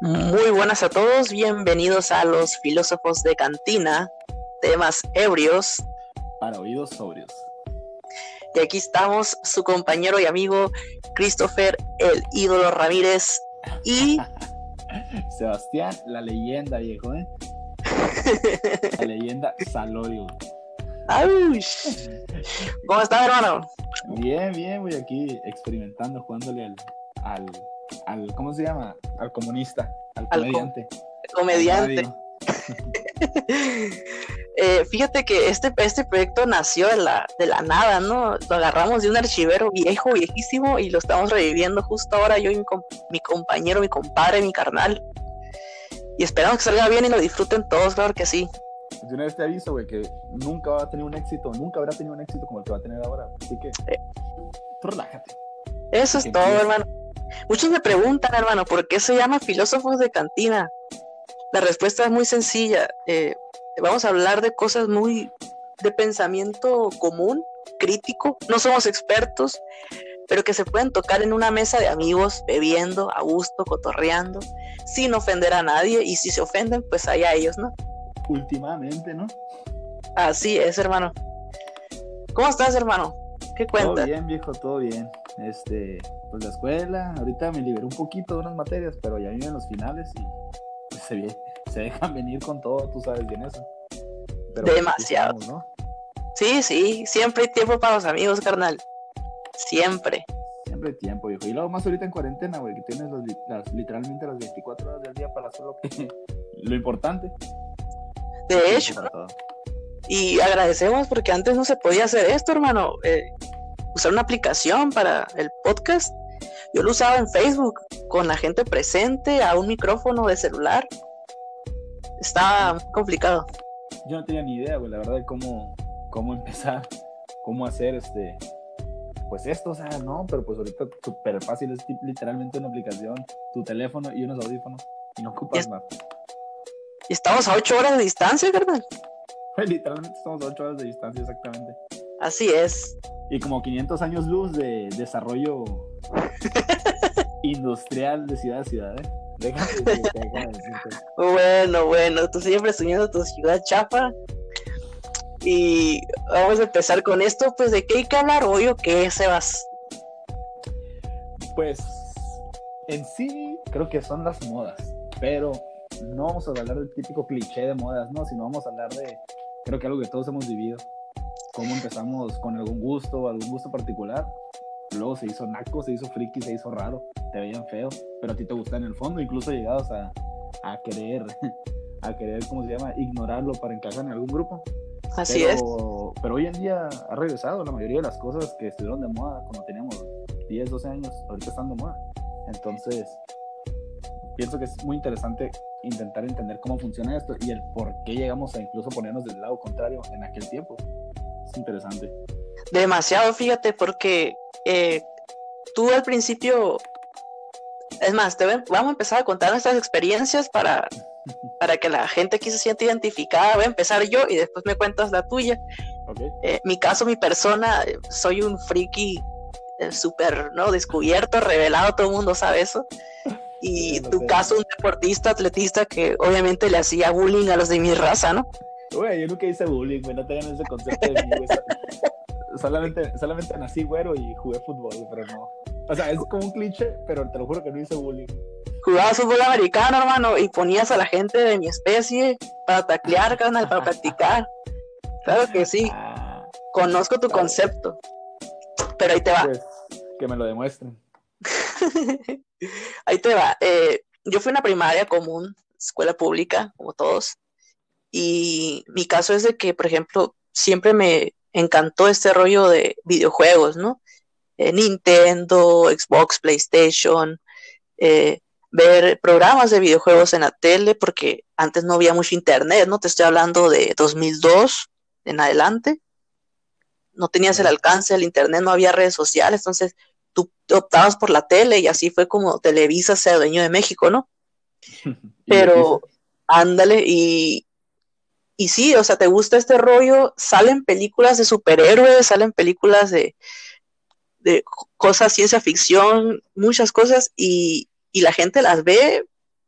Muy buenas a todos, bienvenidos a los filósofos de cantina, temas ebrios. Para oídos sobrios. Y aquí estamos, su compañero y amigo Christopher, el ídolo Ramírez y... Sebastián, la leyenda, viejo, ¿eh? la leyenda Salorio. ¿Cómo estás, hermano? Bien, bien, voy aquí experimentando, jugándole al, al, ¿cómo se llama? Al comunista, al comediante. comediante. Eh, fíjate que este, este proyecto nació de la, de la nada, ¿no? Lo agarramos de un archivero viejo, viejísimo, y lo estamos reviviendo justo ahora yo y mi, mi compañero, mi compadre, mi carnal. Y esperamos que salga bien y lo disfruten todos, claro que sí. Yo una vez te aviso, güey, que nunca va a tener un éxito, nunca habrá tenido un éxito como el que va a tener ahora. Así que, eh. tú relájate. Eso es todo, hermano. Muchos me preguntan, hermano, ¿por qué se llama filósofos de cantina? La respuesta es muy sencilla. Eh, vamos a hablar de cosas muy de pensamiento común, crítico. No somos expertos, pero que se pueden tocar en una mesa de amigos, bebiendo, a gusto, cotorreando, sin ofender a nadie. Y si se ofenden, pues allá ellos, ¿no? últimamente, ¿no? Así es, hermano. ¿Cómo estás, hermano? ¿Qué cuentas? Todo bien, viejo, todo bien. Este, pues la escuela, ahorita me liberé un poquito de unas materias, pero ya vienen los finales y pues, se, se dejan venir con todo, tú sabes bien eso. Demasiado. ¿no? Sí, sí, siempre hay tiempo para los amigos, carnal. Siempre. Siempre hay tiempo, viejo. Y luego más ahorita en cuarentena, güey, que tienes las, literalmente las 24 horas del día para hacer lo, que, lo importante. De hecho, y agradecemos porque antes no se podía hacer esto, hermano. Eh, usar una aplicación para el podcast. Yo lo usaba en Facebook con la gente presente a un micrófono de celular. Estaba complicado. Yo no tenía ni idea, güey, la verdad, de cómo, cómo empezar, cómo hacer este, pues esto, o sea, no, pero pues ahorita súper fácil, es literalmente una aplicación, tu teléfono y unos audífonos, y no ocupas más. Y estamos a 8 horas de distancia, ¿verdad? Literalmente estamos a 8 horas de distancia, exactamente. Así es. Y como 500 años luz de desarrollo industrial de ciudad a ciudad, ¿eh? Déjame, bueno, bueno, tú siempre soñando tu ciudad chapa. Y vamos a empezar con esto, pues, ¿de qué hay que hablar hoy o qué, Sebas? Pues, en sí, creo que son las modas, pero no vamos a hablar del típico cliché de modas, no, sino vamos a hablar de, creo que algo que todos hemos vivido, cómo empezamos con algún gusto, algún gusto particular, luego se hizo naco, se hizo friki, se hizo raro, te veían feo, pero a ti te gusta en el fondo, incluso llegados a, a querer, a querer, ¿cómo se llama?, ignorarlo para encajar en algún grupo. Así es. Pero hoy en día ha regresado la mayoría de las cosas que estuvieron de moda cuando teníamos 10, 12 años, ahorita están de moda. Entonces, pienso que es muy interesante intentar entender cómo funciona esto y el por qué llegamos a incluso ponernos del lado contrario en aquel tiempo. Es interesante. Demasiado, fíjate, porque eh, tú al principio, es más, te vamos a empezar a contar nuestras experiencias para, para que la gente aquí se sienta identificada. Voy a empezar yo y después me cuentas la tuya. Eh, mi caso, mi persona, soy un friki eh, súper ¿no? descubierto, revelado, todo el mundo sabe eso. Y tu caso, un deportista, atletista que obviamente le hacía bullying a los de mi raza, ¿no? Güey, yo nunca hice bullying, güey, no tengan ese concepto de mí, solamente, solamente nací güero y jugué fútbol, pero no. O sea, es como un cliché, pero te lo juro que no hice bullying. Jugabas fútbol americano, hermano, y ponías a la gente de mi especie para taclear, canal, para practicar. Claro que sí. Ah. Conozco tu concepto. Pero ahí te va. Pues, que me lo demuestren. Ahí te va. Eh, yo fui a una primaria común, escuela pública, como todos. Y mi caso es de que, por ejemplo, siempre me encantó este rollo de videojuegos, ¿no? Eh, Nintendo, Xbox, PlayStation, eh, ver programas de videojuegos en la tele, porque antes no había mucho internet, ¿no? Te estoy hablando de 2002 en adelante. No tenías el alcance del internet, no había redes sociales, entonces tú optabas por la tele y así fue como Televisa se dueño de México, ¿no? Pero ándale y, y sí, o sea, te gusta este rollo, salen películas de superhéroes, salen películas de, de cosas, ciencia ficción, muchas cosas y y la gente las ve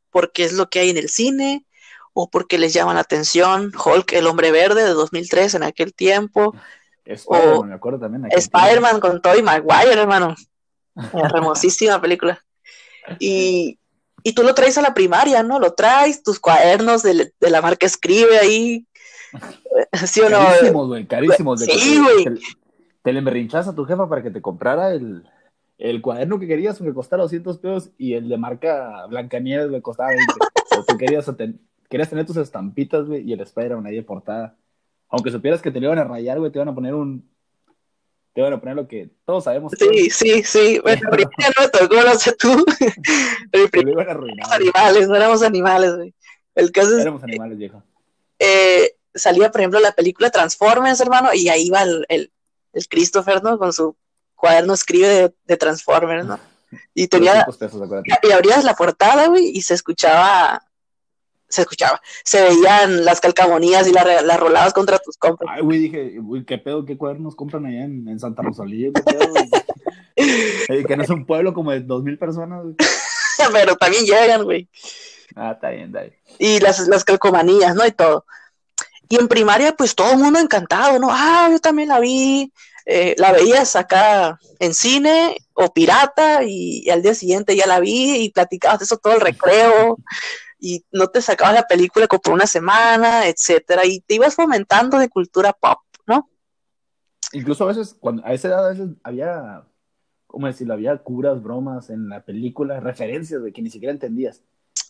porque es lo que hay en el cine o porque les llama la atención Hulk, el hombre verde de 2003 en aquel tiempo. Spider-Man, me acuerdo también. Spider-Man con Tobey Maguire, hermano. Hermosísima película. Y, y, tú lo traes a la primaria, ¿no? Lo traes, tus cuadernos de, de la marca Escribe ahí. ¿Sí o no? Carísimos, güey, carísimos. Sí, güey. Te, le merrinchas a tu jefa para que te comprara el, el cuaderno que querías, que costara 200 pesos, y el de marca Blancanieves, le costaba 20. o tú querías, querías tener tus estampitas, güey, y el Spider-Man ahí de portada. Aunque supieras que te lo iban a rayar, güey, te iban a poner un, te iban a poner lo que todos sabemos. Sí, sí, sí. Bueno, primero no me tocó, no sé tú. Pero primero éramos animales, no éramos animales, güey. El caso es. Éramos animales, viejo. Eh, salía, por ejemplo, la película Transformers, hermano, y ahí va el, el, el Christopher, ¿no? Con su cuaderno escribe de, de Transformers, ¿no? Y tenía. Pesos, y abrías la portada, güey, y se escuchaba se escuchaba. Se veían las calcamonías y las, las roladas contra tus compas. Ay, güey, dije, güey, ¿qué pedo? ¿Qué cuadernos compran allá en, en Santa Rosalía? que no es un pueblo como de dos mil personas, güey. Pero también llegan, güey. Ah, está bien, está bien. Y las, las calcomanías, ¿no? Y todo. Y en primaria, pues todo el mundo encantado, ¿no? Ah, yo también la vi. Eh, la veías acá en cine o pirata y, y, al día siguiente ya la vi y platicabas de eso todo el recreo y no te sacabas la película como por una semana, etcétera, y te ibas fomentando de cultura pop, ¿no? Incluso a veces, cuando a esa edad a veces había, ¿cómo decirlo? Había curas, bromas en la película, referencias de que ni siquiera entendías.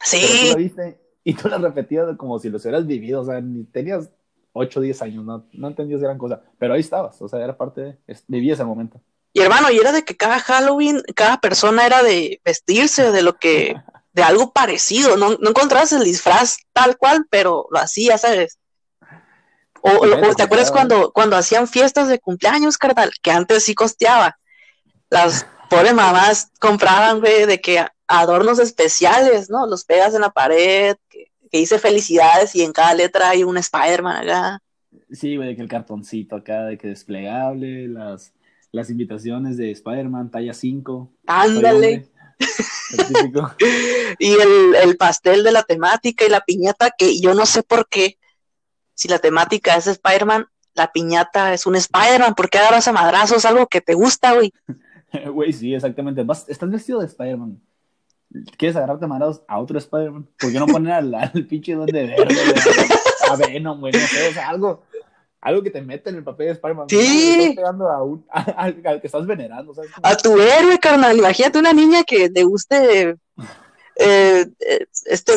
Sí. Pero tú la viste y tú las repetías como si los hubieras vivido, o sea, ni tenías 8 o 10 años, no, no entendías gran cosa, pero ahí estabas, o sea, era parte de, vivías el momento. Y hermano, y era de que cada Halloween, cada persona era de vestirse de lo que de algo parecido, no, no encontrabas el disfraz tal cual, pero lo hacía, ¿sabes? O, o, ¿te acuerdas cuando, cuando hacían fiestas de cumpleaños, carnal? Que antes sí costeaba. Las pobres mamás compraban, güey, de que adornos especiales, ¿no? Los pegas en la pared, que, que dice felicidades y en cada letra hay un Spider-Man acá. Sí, güey, de que el cartoncito acá, de que desplegable, las, las invitaciones de Spider-Man talla 5. Ándale. y el, el, pastel de la temática y la piñata, que yo no sé por qué, si la temática es Spider-Man, la piñata es un Spider-Man, ¿por qué agarras a madrazos algo que te gusta, güey? Güey, sí, exactamente. Vas, estás vestido de Spider-Man. ¿Quieres agarrarte a madrazos a otro Spider-Man? ¿Por qué no poner al, al pinche don de verde? A Venom, güey, no sé, o sea, algo algo que te mete en el papel de Spider-Man. Sí. Pegando a un, a, a, al que estás venerando. ¿sabes? A tu héroe, carnal. Imagínate una niña que te guste eh, este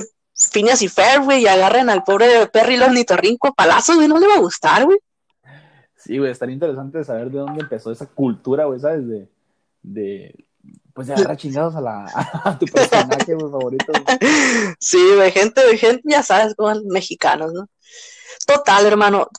Phineas y Fer, güey, y agarren al pobre Perry el ornitorrinco a palazos, güey, no le va a gustar, güey. Sí, güey, estaría interesante saber de dónde empezó esa cultura, güey, ¿sabes? De, de pues de agarrar chingados a, la, a tu personaje, güey, favorito. Sí, güey, gente, gente, ya sabes, como mexicanos, ¿no? Total, hermano.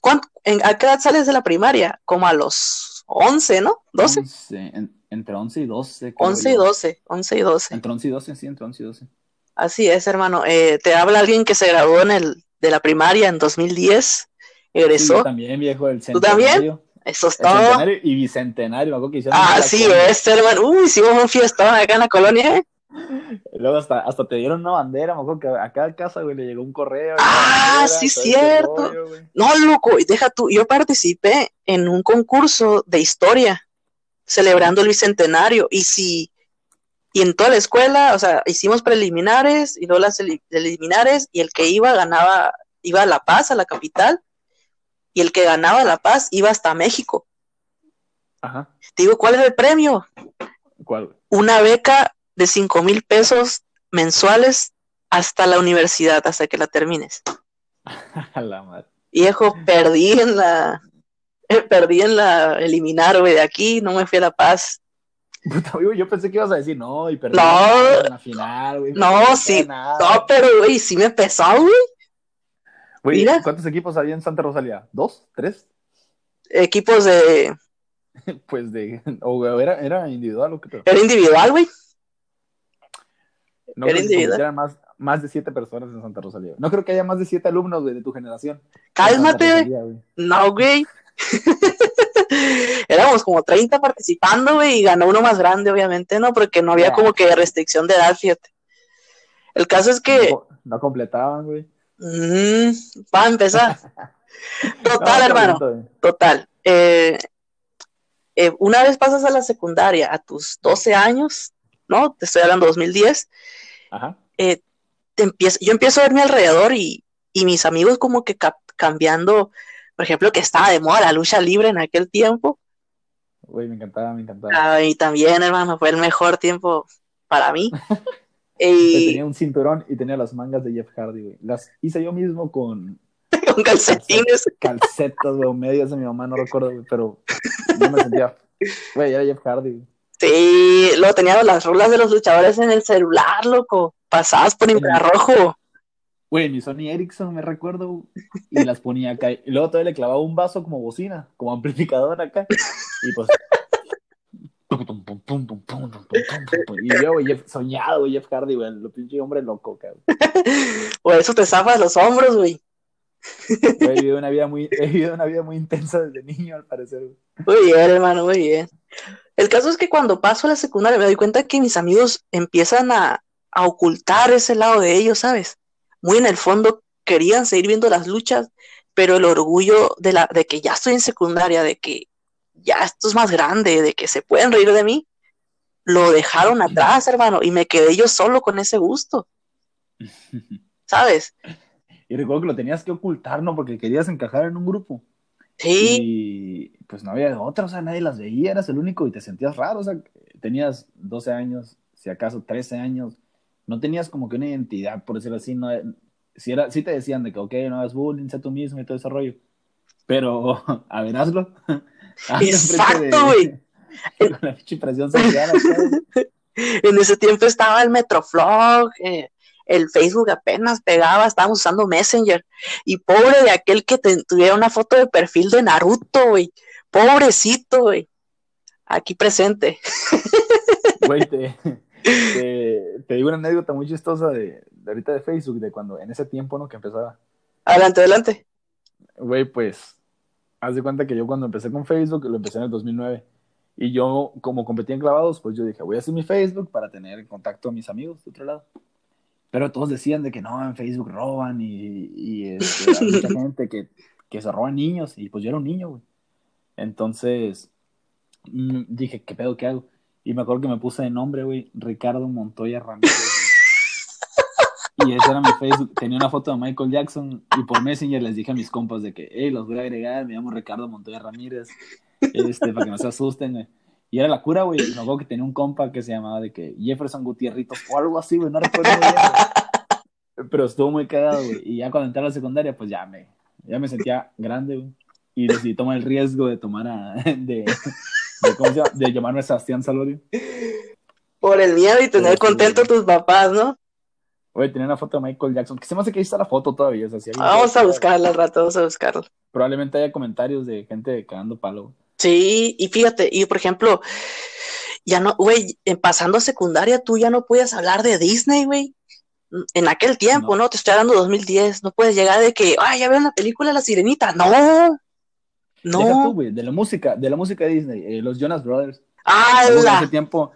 en, ¿A qué edad sales de la primaria? Como a los 11, ¿no? ¿12? 11, en, entre 11 y 12. 11 y 12, 11 y 12. Entre 11 y 12, sí, entre 11 y 12. Así es, hermano. Eh, te habla alguien que se graduó en el, de la primaria en 2010, egresó. Sí, yo también, viejo, el ¿Tú también? Eso es todo. Centenario y bicentenario, me que Ah, sí, este, hermano. Uy, hicimos un fiestón acá en la colonia, ¿eh? Luego hasta, hasta te dieron una bandera, me acuerdo que a cada casa, güey, le llegó un correo. Ah, bandera, sí, cierto. Rollo, no, loco, deja tú, yo participé en un concurso de historia celebrando el bicentenario y si, y en toda la escuela, o sea, hicimos preliminares y luego las preliminares y el que iba ganaba, iba a La Paz, a la capital, y el que ganaba La Paz iba hasta México. Ajá. Te digo, ¿cuál es el premio? ¿Cuál? Una beca de cinco mil pesos mensuales hasta la universidad, hasta que la termines. la madre. Viejo, perdí en la, eh, perdí en la eliminar, güey, de aquí, no me fui a La Paz. Puta, yo pensé que ibas a decir no, y perdí no, en la final, güey. No, sí, no, pero, güey, sí me pesó, güey. Güey, ¿cuántos equipos había en Santa Rosalía? ¿Dos? ¿Tres? Equipos de... pues de... O era, era individual o qué Era individual, güey. No creo que más, más de siete personas en Santa Rosalía. No creo que haya más de siete alumnos, güey, de tu generación. Cálmate, güey. No, güey. Éramos como 30 participando, güey, y ganó uno más grande, obviamente, ¿no? Porque no había como que restricción de edad, fíjate. El caso es que. No, no completaban, güey. mm, va a empezar. Total, No, hermano. Total. Eh, eh, una vez pasas a la secundaria, a tus 12 años, ¿no? Te estoy hablando 2010, Ajá. eh, te empiezo, yo empiezo a ver mi alrededor y, y mis amigos como que cambiando, por ejemplo, que estaba de moda la lucha libre en aquel tiempo. Güey, me encantaba, me encantaba. Ah, y también, hermano, fue el mejor tiempo para mí. Y tenía un cinturón y tenía las mangas de Jeff Hardy, güey. Las hice yo mismo con con calcetines. calcetas, güey, o medias de mi mamá, no recuerdo, güey, pero no me sentía. Güey, era Jeff Hardy, güey. Sí, luego tenía las rulas de los luchadores en el celular, loco. Pasadas por infrarrojo. Güey, mi Sony Ericsson, me recuerdo, y las ponía acá. Y luego todavía le clavaba un vaso como bocina, como amplificador acá. Y pues. Y yo, güey, Jeff- soñado, güey, Jeff Hardy, güey, lo pinche hombre loco, cabrón. Por eso te zafas los hombros, güey. Güey, he vivido una vida muy, he vivido una vida muy intensa desde niño, al parecer, güey. Muy bien, hermano, muy bien. El caso es que cuando paso a la secundaria me doy cuenta que mis amigos empiezan a, a ocultar ese lado de ellos, ¿sabes? Muy en el fondo querían seguir viendo las luchas, pero el orgullo de, la, de que ya estoy en secundaria, de que ya esto es más grande, de que se pueden reír de mí, lo dejaron atrás, hermano, y me quedé yo solo con ese gusto, ¿sabes? Y recuerdo que lo tenías que ocultar, ¿no? Porque querías encajar en un grupo. Sí, Y pues no había otra, o sea, nadie las veía, eras el único y te sentías raro, o sea, tenías 12 años, si acaso 13 años, no tenías como que una identidad, por decirlo así, no, si, era, si te decían de que, ok, no hagas bullying, sé tú mismo y todo ese rollo, pero, a ver, hazlo. Exacto, güey. Con la pinche presión social. en ese tiempo estaba el Metroflog, eh, el Facebook apenas pegaba, estábamos usando Messenger. Y pobre de aquel que te- tuviera una foto de perfil de Naruto, güey. Pobrecito, güey. Aquí presente. Güey, te, te, te digo una anécdota muy chistosa de, de ahorita de Facebook, de cuando en ese tiempo, ¿no? Que empezaba. Adelante, adelante. Güey, pues, haz de cuenta que yo cuando empecé con Facebook, lo empecé en el 2009. Y yo, como competía en clavados, pues yo dije, voy a hacer mi Facebook para tener en contacto a mis amigos de otro lado. Pero todos decían de que no, en Facebook roban y, y este, hay mucha gente que, que se roban niños. Y pues yo era un niño, güey. Entonces, mm, dije, ¿qué pedo, qué hago? Y me acuerdo que me puse de nombre, güey, Ricardo Montoya Ramírez. güey. Y ese era mi Facebook. Tenía una foto de Michael Jackson y por Messenger les dije a mis compas de que, hey, los voy a agregar, me llamo Ricardo Montoya Ramírez, este, para que no se asusten, güey. Y era la cura, güey. Y me acuerdo que tenía un compa que se llamaba de que Jefferson Gutierrito o algo así, güey, no recuerdo muy bien. Pero estuvo muy cagado, güey. Y ya cuando entré a la secundaria, pues ya me, ya me sentía grande, güey. Y decidí tomar el riesgo de tomar a, de, de, ¿cómo se llama? de llamarme Sebastián Salorio. Por el miedo y tener Sí, sí, contento a tus papás, ¿no? Güey, tenía una foto de Michael Jackson, que se me hace que ahí está la foto todavía. O sea, si Vamos a buscarla al rato, vamos a buscarla. Probablemente haya comentarios de gente cagando palo. Sí, y fíjate, y por ejemplo, ya no, güey, pasando a secundaria, tú ya no puedes hablar de Disney, güey. En aquel tiempo, No. ¿no? Te estoy hablando de 2010, no puedes llegar de que, ay, ya veo la película La Sirenita. No, Deja tú, no. güey, de la música, de la música de Disney, eh, los Jonas Brothers. Ah, En ese tiempo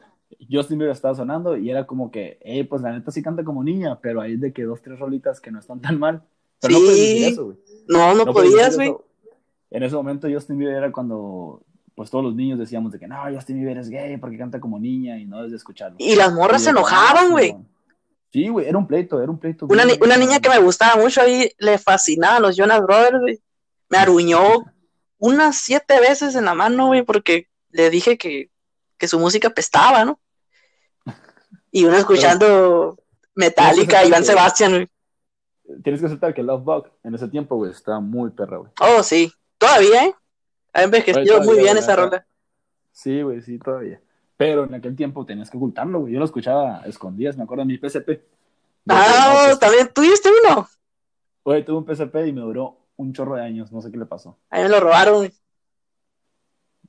Justin Bieber estaba sonando y era como que, eh, pues la neta sí canta como niña, pero hay de que dos, tres rolitas que no están tan mal. Pero no Sí. puedes decir eso, güey. no, no No podías, güey. En ese momento Justin Bieber era cuando, pues todos los niños decíamos de que, no, Justin Bieber es gay porque canta como niña y no debes de escucharlo. Y las morras Y se que, enojaban, "Ah, güey. Simón". Sí, güey, era un pleito, era un pleito. Una, ni- una niña que me gustaba mucho ahí, le fascinaban los Jonas Brothers, güey. Me aruñó unas siete veces en la mano, güey, porque le dije que, que su música pestaba, ¿no? Y uno escuchando Metallica, Iván Sebastián, güey. Tienes que aceptar que Love Bug en ese tiempo, güey, estaba muy perra, güey. Oh, sí. Todavía, ¿eh? Ha envejecido muy bien esa rola. Sí, güey, sí, todavía. Pero en aquel tiempo tenías que ocultarlo, güey. Yo lo escuchaba a escondidas, me acuerdo de mi PSP. Ah, no, pues, también tuviste uno. Güey, tuve un PSP y me duró un chorro de años, no sé qué le pasó. A mí me lo robaron, güey.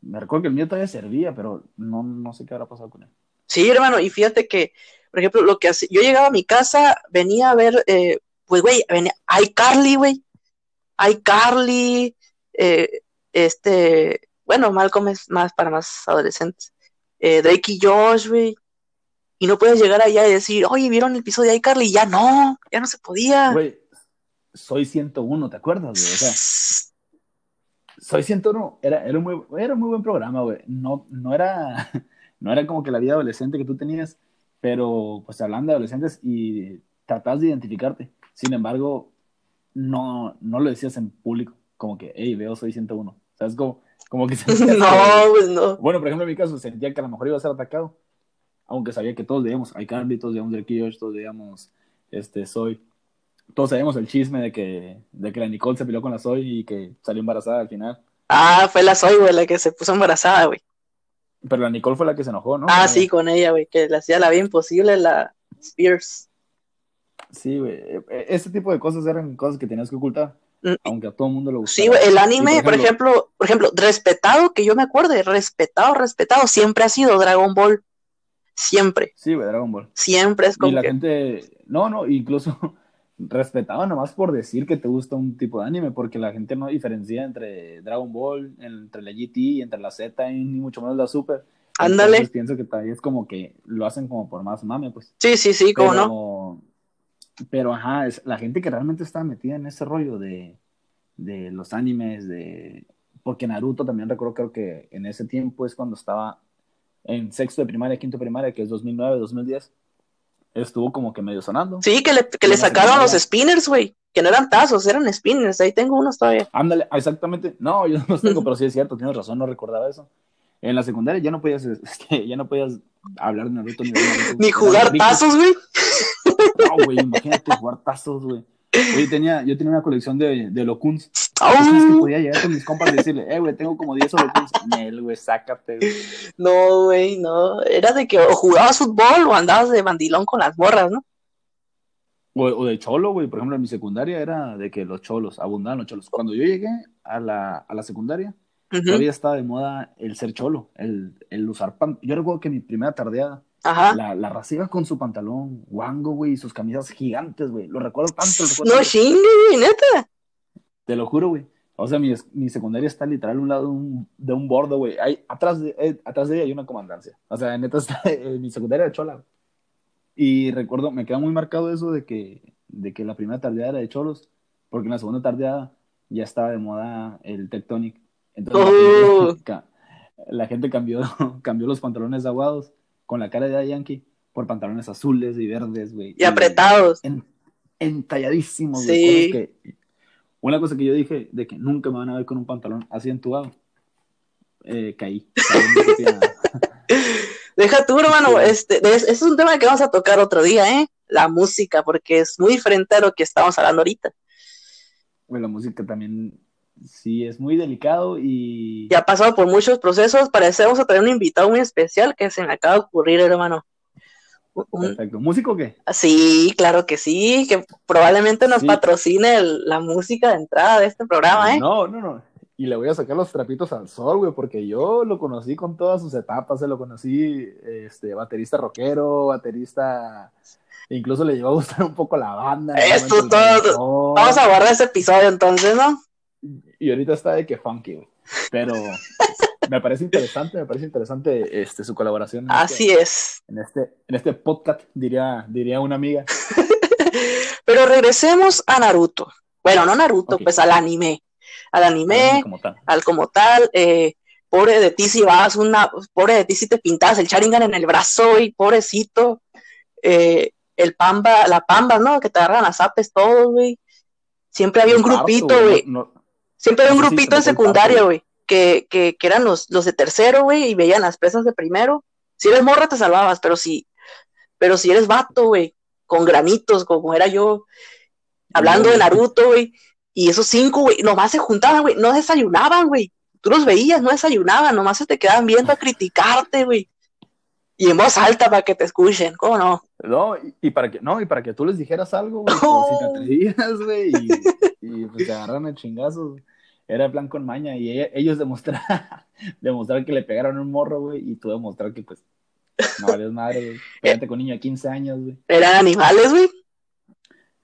Me recuerdo que el mío todavía servía, pero no, no sé qué habrá pasado con él. Sí, hermano, y fíjate que, por ejemplo, lo que hace, yo llegaba a mi casa, venía a ver, eh, pues, güey, venía, iCarly, güey, iCarly, eh, este, bueno, Malcolm es más para más adolescentes, eh, Drake y Josh, güey, y no puedes llegar allá y decir, oye, ¿vieron el episodio de iCarly? Ya no, ya no se podía. Güey, soy 101, ¿te acuerdas, güey? O sea, soy 101, era, era, un muy, era muy buen programa, güey. No, no, era, no era como que la vida adolescente que tú tenías, pero pues hablando de adolescentes y tratabas de identificarte. Sin embargo, no, no lo decías en público, como que, hey, veo, soy 101. ¿Sabes? Como, como que... no, pues no. Bueno, por ejemplo, en mi caso, sentía que a lo mejor iba a ser atacado, aunque sabía que todos veíamos iCarly, todos veíamos Drake todos veíamos este, Soy. Todos sabíamos el chisme de que, de que la Nicole se peleó con la Soy y que salió embarazada al final. Ah, fue la Soy, güey, la que se puso embarazada, güey. Pero la Nicole fue la que se enojó, ¿no? Ah, sí, con ella, güey, que le hacía la vida imposible la Spears. Sí, güey. E, e, ese tipo de cosas eran cosas que tenías que ocultar. Mm. Aunque a todo el mundo le gustaba. Sí, el anime, por, ejemplo, por ejemplo, respetado, que yo me acuerde, respetado, respetado, siempre ha sido Dragon Ball. Siempre. Sí, güey, Dragon Ball. Siempre es como. Y la gente. No, no, incluso respetado nomás por decir que te gusta un tipo de anime, porque la gente no diferencia entre Dragon Ball, entre la GT, entre la Z y ni mucho menos la Super. Ándale. pienso que también es como que lo hacen como por más mame, pues. Sí, sí, sí, cómo no. Pero ajá, es la gente que realmente está metida en ese rollo de, de los animes, de. Porque Naruto también recuerdo, creo que en ese tiempo es cuando estaba en sexto de primaria, quinto de primaria, que es 2009, 2010, estuvo como que medio sonando. Sí, que le, que le sacaron los spinners, güey. Que no eran tazos, eran spinners. Ahí tengo unos todavía. Ándale, exactamente. No, yo no los tengo, pero sí es cierto, tienes razón, no recordaba eso. En la secundaria ya no podías, este, ya no podías hablar de Naruto ni, de Naruto, ni jugar tazos, güey. No, güey, imagínate jugar tazos, güey. Yo tenía, yo tenía una colección de, de locuns. que podía llegar con mis compas y decirle, eh, güey, tengo como 10 locuns. Nel, güey, sácate, güey. No, güey, no. Era de que o jugabas fútbol o andabas de bandilón con las morras, ¿no? O, de cholo, güey. Por ejemplo, en mi secundaria era de que los cholos, abundaban los cholos. Cuando yo llegué a la, a la secundaria, todavía estaba de moda el ser cholo, el, el usar pan. Yo recuerdo que mi primera tardeada Ajá. La, la con su pantalón guango, güey, y sus camisas gigantes, güey. Lo recuerdo tanto. Lo recuerdo no chingue, güey, neta. Te lo juro, güey. O sea, mi, mi, secundaria está literal a un lado de un, de un bordo, güey. atrás, de, eh, atrás de ella hay una comandancia. O sea, neta está eh, mi secundaria de chola. Y recuerdo, me queda muy marcado eso de que, de que la primera tardeada era de cholos, porque en la segunda tardeada ya estaba de moda el Tectonic. Entonces la, gente, oh. la gente cambió, cambió los pantalones aguados con la cara de Yankee por pantalones azules y verdes, güey. Y, apretados. entalladísimos, sí. una cosa que yo dije de que nunca me van a ver con un pantalón así entubado. Eh, caí. Deja tú, hermano, este, es un tema que vamos a tocar otro día, ¿eh? La música, porque es muy diferente a lo que estamos hablando ahorita. Bueno, la música también sí es muy delicado y... Ya ha pasado por muchos procesos, parecemos a tener un invitado muy especial que se me acaba de ocurrir, hermano. Perfecto. ¿Músico qué? Sí, claro que sí, que probablemente nos patrocine la música de entrada de este programa, ¿eh? No, no, no. Y le voy a sacar los trapitos al sol, güey, porque yo lo conocí con todas sus etapas, se lo conocí, este, baterista rockero, baterista incluso le llevó a gustar un poco la banda. Esto todo. Vamos a guardar ese episodio entonces, ¿no? Y ahorita está de que funky, güey. Pero me parece interesante, me parece interesante este, su colaboración. Así este, es. En este, en este podcast, diría, diría una amiga. Pero regresemos a Naruto. Bueno, no Naruto, pues al anime. Al anime, al como tal. Eh, pobre de ti si vas una, pobre de ti si te pintas el Sharingan en el brazo y pobrecito. Eh, el pamba, la pamba, ¿no? Que te agarran a zapes todos, güey. Siempre había un grupito, güey. Siempre había un grupito en secundaria, güey, que, que, que, eran los, los de tercero, güey, y veían las presas de primero. Si eres morra, te salvabas, pero si, pero si eres vato, güey, con granitos, como era yo, hablando de Naruto, güey, y esos cinco, güey, nomás se juntaban, güey, no desayunaban, güey. Tú los veías, no desayunaban, nomás se te quedaban viendo a criticarte, güey. Y en voz alta para que te escuchen, ¿cómo no? No, y, para que, no, y para que tú les dijeras algo, güey, si te atrevías, güey, y, pues te agarran a chingazos. Era plan con maña, y ellos demostrar, demostrar que le pegaron un morro, güey, y tú demostrar que, pues, no vales madre, güey. Pégate con niño de 15 años, güey. ¿Eran animales, güey?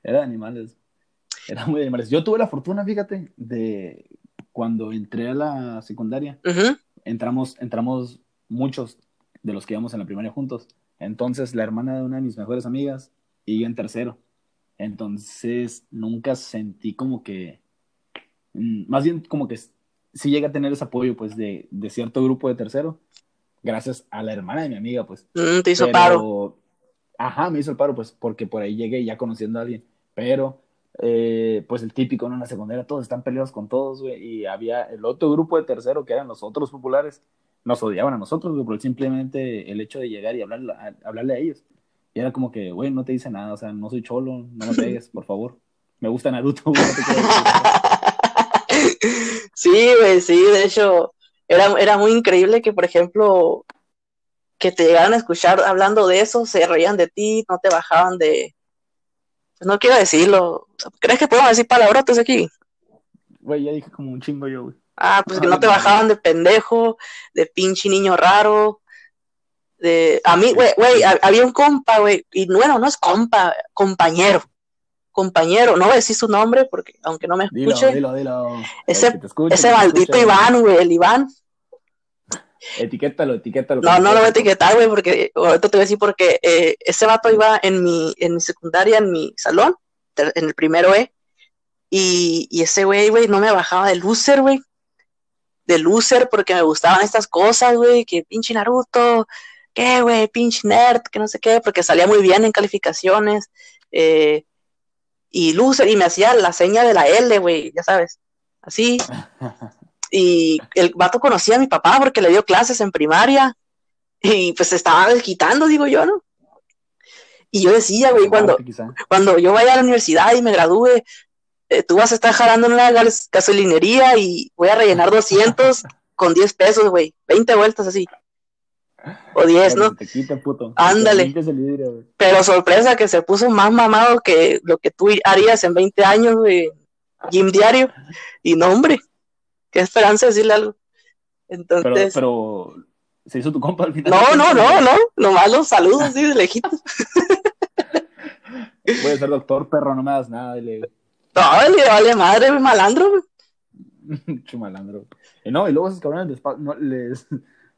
Eran animales. Eran muy animales. Yo tuve la fortuna, fíjate, de cuando entré a la secundaria, entramos, entramos muchos de los que íbamos en la primaria juntos Entonces, la hermana de una de mis mejores amigas y yo en tercero. Entonces, nunca sentí como que, más bien como que sí llega a tener ese apoyo, pues, de, de cierto grupo de tercero, gracias a la hermana de mi amiga, pues. Mm, te hizo paro. Ajá, me hizo el paro, pues, porque por ahí llegué ya conociendo a alguien. Pero, eh, pues, el típico. En la secundaria todos están peleados con todos, güey. Y había el otro grupo de tercero, que eran los otros populares, nos odiaban a nosotros, güey, por simplemente el hecho de llegar y hablarle a, hablarle a ellos. Y era como que, güey, no te dice nada, o sea, no soy cholo, no me pegues, por favor. Me gusta Naruto, güey, no Sí, güey, sí, de hecho, era, era muy increíble que, por ejemplo, que te llegaran a escuchar hablando de eso, se reían de ti, no te bajaban de... Pues no quiero decirlo. ¿Crees que podemos decir palabrotas aquí? Güey, ya dije como un chingo yo, güey. Ah, pues que no te bajaban de pendejo, de pinche niño raro. De... A mí, güey, güey, había un compa, güey, y bueno, no es compa, compañero. Compañero, no voy a decir su nombre porque, aunque no me escuche. Dilo, dilo, dilo. Ese, ese maldito Iván, güey, el Iván. Etiquétalo, etiquétalo. No, no lo voy a etiquetar, güey, porque ahorita te voy a decir porque eh, ese vato iba en mi, en mi secundaria, en mi salón, en el primero E, y, y ese güey, güey, no me bajaba de loser, güey de loser porque me gustaban estas cosas, güey, que pinche Naruto, qué, güey, pinche nerd, que no sé qué, porque salía muy bien en calificaciones, eh, y loser, y me hacía la seña de la L, güey, ya sabes, así. Y el vato conocía a mi papá porque le dio clases en primaria, y pues estaba quitando, digo yo, ¿no? Y yo decía, güey, cuando, cuando yo vaya a la universidad y me gradúe, eh, tú vas a estar jalando en una gasolinería y voy a rellenar 200 con 10 pesos, güey, 20 vueltas así. O 10, ¿no? Te quita, puto. Ándale. Pero sorpresa que se puso más mamado que lo que tú harías en 20 años, güey, gym diario. Y no, hombre, qué esperanza decirle algo. Entonces. Pero, se hizo tu compa al final. No, no, no, no. Nomás los saludos así de lejitos. Voy a ser doctor, perro, no me das nada. Dile. No, le vale madre, malandro, güey. malandro. Y no, y luego esos cabrones les, les,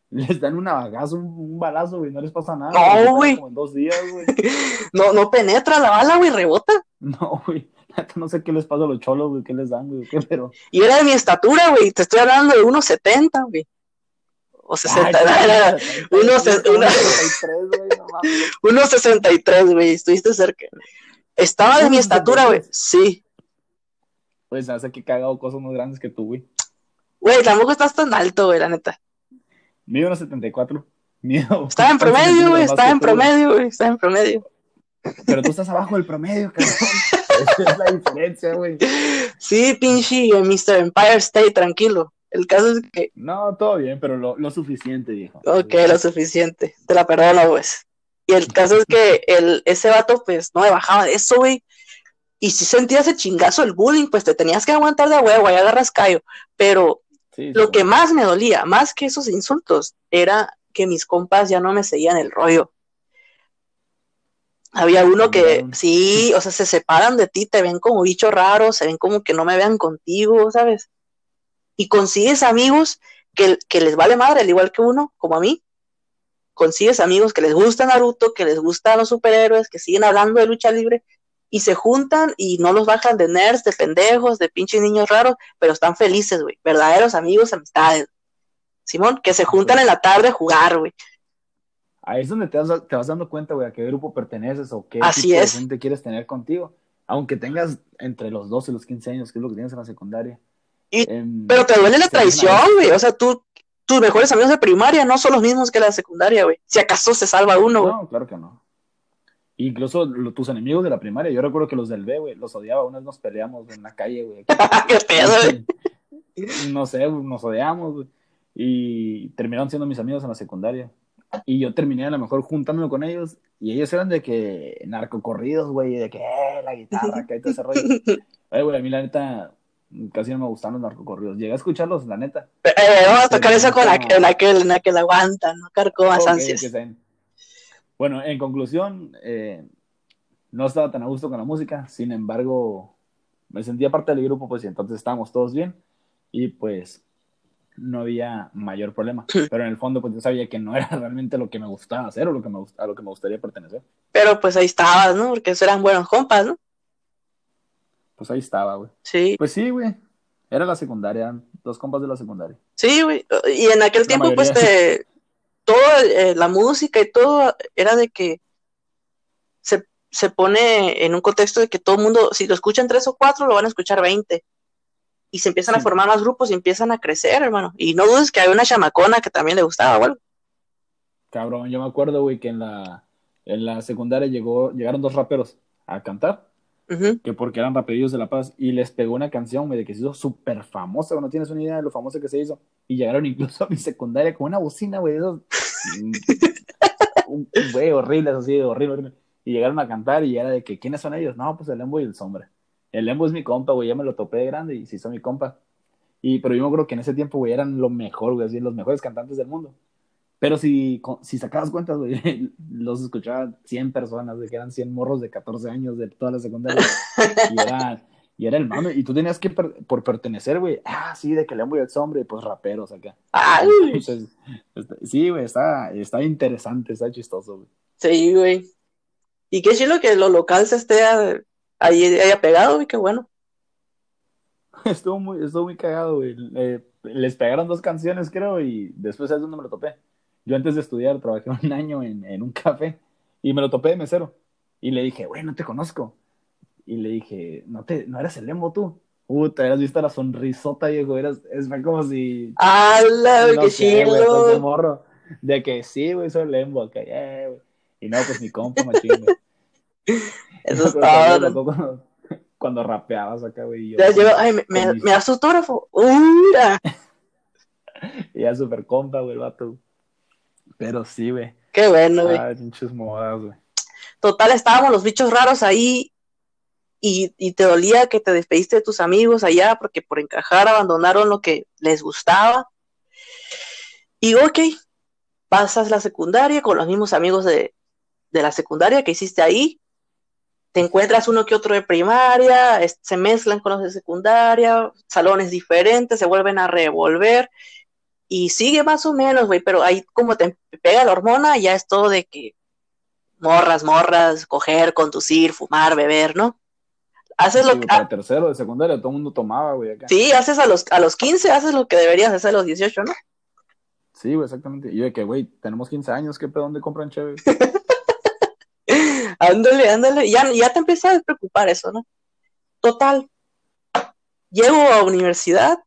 dan una bagazo, un, balazo, güey, no les pasa nada. No, güey. Como en dos días, güey. no, no penetra la bala, güey, rebota. No, güey. No sé qué les pasa a los cholos, güey, qué les dan, güey, qué, pero. Y era de mi estatura, güey, te estoy hablando de 1.70, güey. O 60, Ay, 1.63, güey, estuviste cerca. Estaba de mi estatura, güey. Sí. Pues hace que he cagado cosas más grandes que tú, güey. Güey, tampoco estás tan alto, güey, la neta. Mido unos 74. Mido. Estaba en promedio, güey. Estaba en promedio, güey. Estaba en promedio. Pero tú estás abajo del promedio, cabrón. Esa es la diferencia, güey. Sí, pinche Mr. Empire State, tranquilo. El caso es que. No, todo bien, pero lo, lo suficiente, viejo. Ok, lo suficiente. Te la perdono, pues. Y el caso es que el, ese vato, pues, no me bajaba de eso, güey. Y si sentías ese chingazo el bullying, pues te tenías que aguantar de huevo y agarras callo. Pero lo que más me dolía, más que esos insultos, era que mis compas ya no me seguían el rollo. Había uno que, sí, o sea, se separan de ti, te ven como bicho raro, se ven como que no me vean contigo, ¿sabes? Y consigues amigos que, que les vale madre, al igual que uno, como a mí, consigues amigos que les gusta Naruto, que les gustan los superhéroes, que siguen hablando de lucha libre y se juntan y no los bajan de nerds, de pendejos, de pinches niños raros, pero están felices, güey, verdaderos amigos, amistades. Simón, que se juntan en la tarde a jugar, güey. Ahí es donde te vas, te vas dando cuenta, güey, a qué grupo perteneces o qué Así tipo de gente quieres tener contigo. Aunque tengas entre los 12 y los 15 años, que es lo que tienes en la secundaria. Em, pero te duele la traición, güey. O sea, tú, tus mejores amigos de primaria no son los mismos que la de secundaria, güey. Si acaso se salva uno, güey. No, claro que no. Incluso tus enemigos de la primaria, yo recuerdo que los del B, güey, los odiaba. Una vez nos peleamos en la calle, güey. ¿Qué pedo, güey? No sé, nos odiamos, güey. Y terminaron siendo mis amigos en la secundaria. Y yo terminé a lo mejor juntándome con ellos. Y ellos eran de que narcocorridos, güey, de que eh, la guitarra, que hay todo ese rollo. Ay, güey, a mí la neta, casi no me gustan los narcocorridos. Llegué a escucharlos, la neta. Eh, vamos a tocar eso con la, que, la que la aguanta, ¿no? Carcomas ansias. Bueno, en conclusión, eh, no estaba tan a gusto con la música, sin embargo, me sentía parte del grupo, pues, y entonces estábamos todos bien. Y pues, no había mayor problema. Pero en el fondo, pues yo sabía que no era realmente lo que me gustaba hacer o lo que me, a lo que me gustaría pertenecer. Pero pues ahí estabas, ¿no? Porque eran buenos compas, ¿no? Pues ahí estaba, güey. Sí. Pues sí, güey. Era la secundaria, dos compas de la secundaria. Sí, güey. Y en aquel tiempo, pues, te, toda eh, la música y todo era de que se, se, pone en un contexto de que todo el mundo, si lo escuchan tres o cuatro, lo van a escuchar veinte. Y se empiezan a formar más grupos y empiezan a crecer, hermano. Y no dudes que hay una chamacona que también le gustaba, güey. Cabrón, yo me acuerdo, güey, que en la, en la secundaria llegó, llegaron dos raperos a cantar que porque eran rapidillos de La Paz, y les pegó una canción, de que se hizo súper famosa, no tienes una idea de lo famosa que se hizo, y llegaron incluso a mi secundaria con una bocina, güey, esos, güey, horribles, así, horrible, horrible, y llegaron a cantar, y era de que, ¿quiénes son ellos? No, pues el Lembo y el Sombra. El Lembo es mi compa, güey, ya me lo topé de grande, y se hizo mi compa. Y, pero yo me acuerdo que en ese tiempo, güey, eran lo mejor, güey, así, los mejores cantantes del mundo. Pero si, si sacabas cuentas, güey, los escuchaban 100 personas, de que eran 100 morros de 14 años de toda la secundaria. y, era, y era el mame. Y tú tenías que, por pertenecer, güey, ah, sí, de que le voy el hombre, pues raperos acá. Entonces, este, sí, güey, está, está interesante, está chistoso, güey. Sí, güey. Y qué chido que lo local se esté ahí haya pegado, güey, qué bueno. Estuvo muy, estuvo muy cagado, güey. les pegaron dos canciones, creo, y después es donde me lo topé. Yo antes de estudiar trabajé un año en, un café y me lo topé de mesero. Y le dije, güey, no te conozco. Y le dije, ¿no, te, ¿no eras el Lembo tú? Puta, hubieras visto la sonrisota, viejo. Eras, es como si. ¡Hala, no qué chido! morro. De que sí, güey, soy el Lembo acá, güey. Y no, pues mi compa, machín, güey. Eso está. Cuando, cuando rapeabas acá, güey. Ay, me, me, me das autógrafo. ¡Ura! y ya súper compa, güey, el vato. Pero sí, güey. Qué bueno, güey. Ay, pinches modas, güey. Total, estábamos los bichos raros ahí y, y, te dolía que te despediste de tus amigos allá porque por encajar abandonaron lo que les gustaba. Y ok, pasas la secundaria con los mismos amigos de, de la secundaria que hiciste ahí. Te encuentras uno que otro de primaria, se mezclan con los de secundaria, salones diferentes, se vuelven a revolver y sigue más o menos, güey, pero ahí como te pega la hormona, ya es todo de que morras, morras, coger, conducir, fumar, beber, ¿no? Haces lo que... Para tercero de secundaria todo el mundo tomaba, güey, acá. Sí, haces a los, a los 15, haces lo que deberías hacer a los 18, ¿no? Sí, güey, exactamente. Y de que, güey, tenemos 15 años, ¿qué pedo? ¿Dónde compran chévere? ándale, ándale. Ya, ya te empieza a preocupar eso, ¿no? Total. Llego a universidad,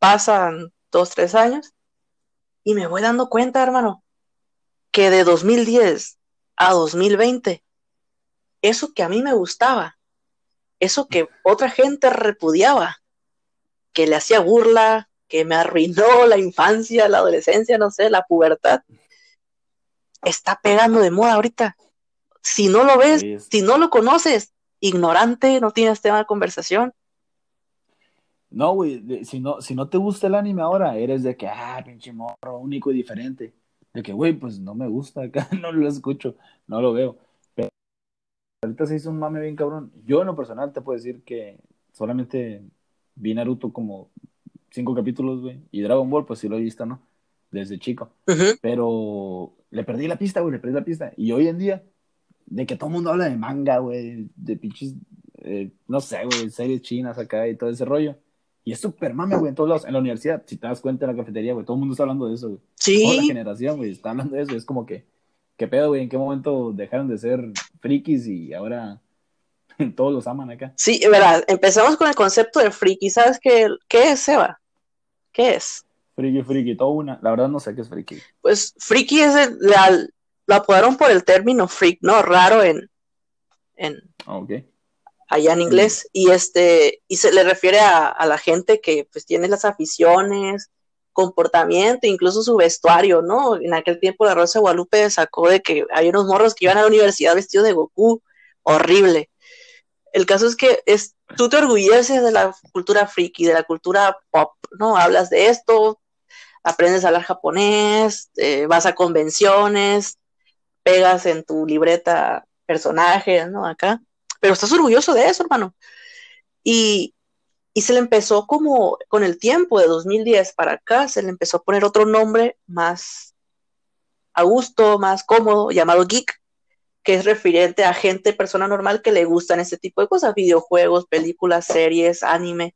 pasan dos, tres años, y me voy dando cuenta, hermano, que de 2010 a 2020, eso que a mí me gustaba, eso que otra gente repudiaba, que le hacía burla, que me arruinó la infancia, la adolescencia, no sé, la pubertad, está pegando de moda ahorita. Si no lo ves, si no lo conoces, ignorante, no tienes tema de conversación, no, güey, si no, si no te gusta el anime ahora, eres de que, ah, pinche morro, único y diferente. De que, güey, pues no me gusta acá, no lo escucho, no lo veo. Pero ahorita se hizo un mame bien cabrón. Yo en lo personal te puedo decir que solamente vi Naruto como cinco capítulos, güey, y Dragon Ball, pues sí lo he visto, ¿no? Desde chico. Pero le perdí la pista, güey, le perdí la pista. Y hoy en día, de que todo el mundo habla de manga, güey, de pinches, eh, no sé, güey, series chinas acá y todo ese rollo y es súper mame, güey, en todos lados. En la universidad, si te das cuenta en la cafetería, güey, todo el mundo está hablando de eso, güey. Sí. Toda la generación, güey, está hablando de eso. Es como que, ¿qué pedo, güey? ¿En qué momento dejaron de ser frikis y ahora todos los aman acá? Sí, verdad. Empezamos con el concepto de friki. ¿Sabes qué, qué es, Seba? ¿Qué es? Friki, friki, todo una. La verdad no sé qué es friki. Pues friki es el, la, lo apodaron por el término freak, ¿no? Raro en, en, ah, ok allá en inglés, y este, y se le refiere a, la gente que pues tiene las aficiones, comportamiento, incluso su vestuario, ¿no? En aquel tiempo la Rosa de Guadalupe sacó de que hay unos morros que iban a la universidad vestidos de Goku, horrible. El caso es que es, tú te orgulleces de la cultura friki, de la cultura pop, ¿no? Hablas de esto, aprendes a hablar japonés, eh, vas a convenciones, pegas en tu libreta personajes, ¿no? Acá pero estás orgulloso de eso, hermano. Y y se le empezó como con el tiempo de 2010 para acá, se le empezó a poner otro nombre más a gusto, más cómodo, llamado geek, que es referente a gente, persona normal que le gustan este tipo de cosas, videojuegos, películas, series, anime,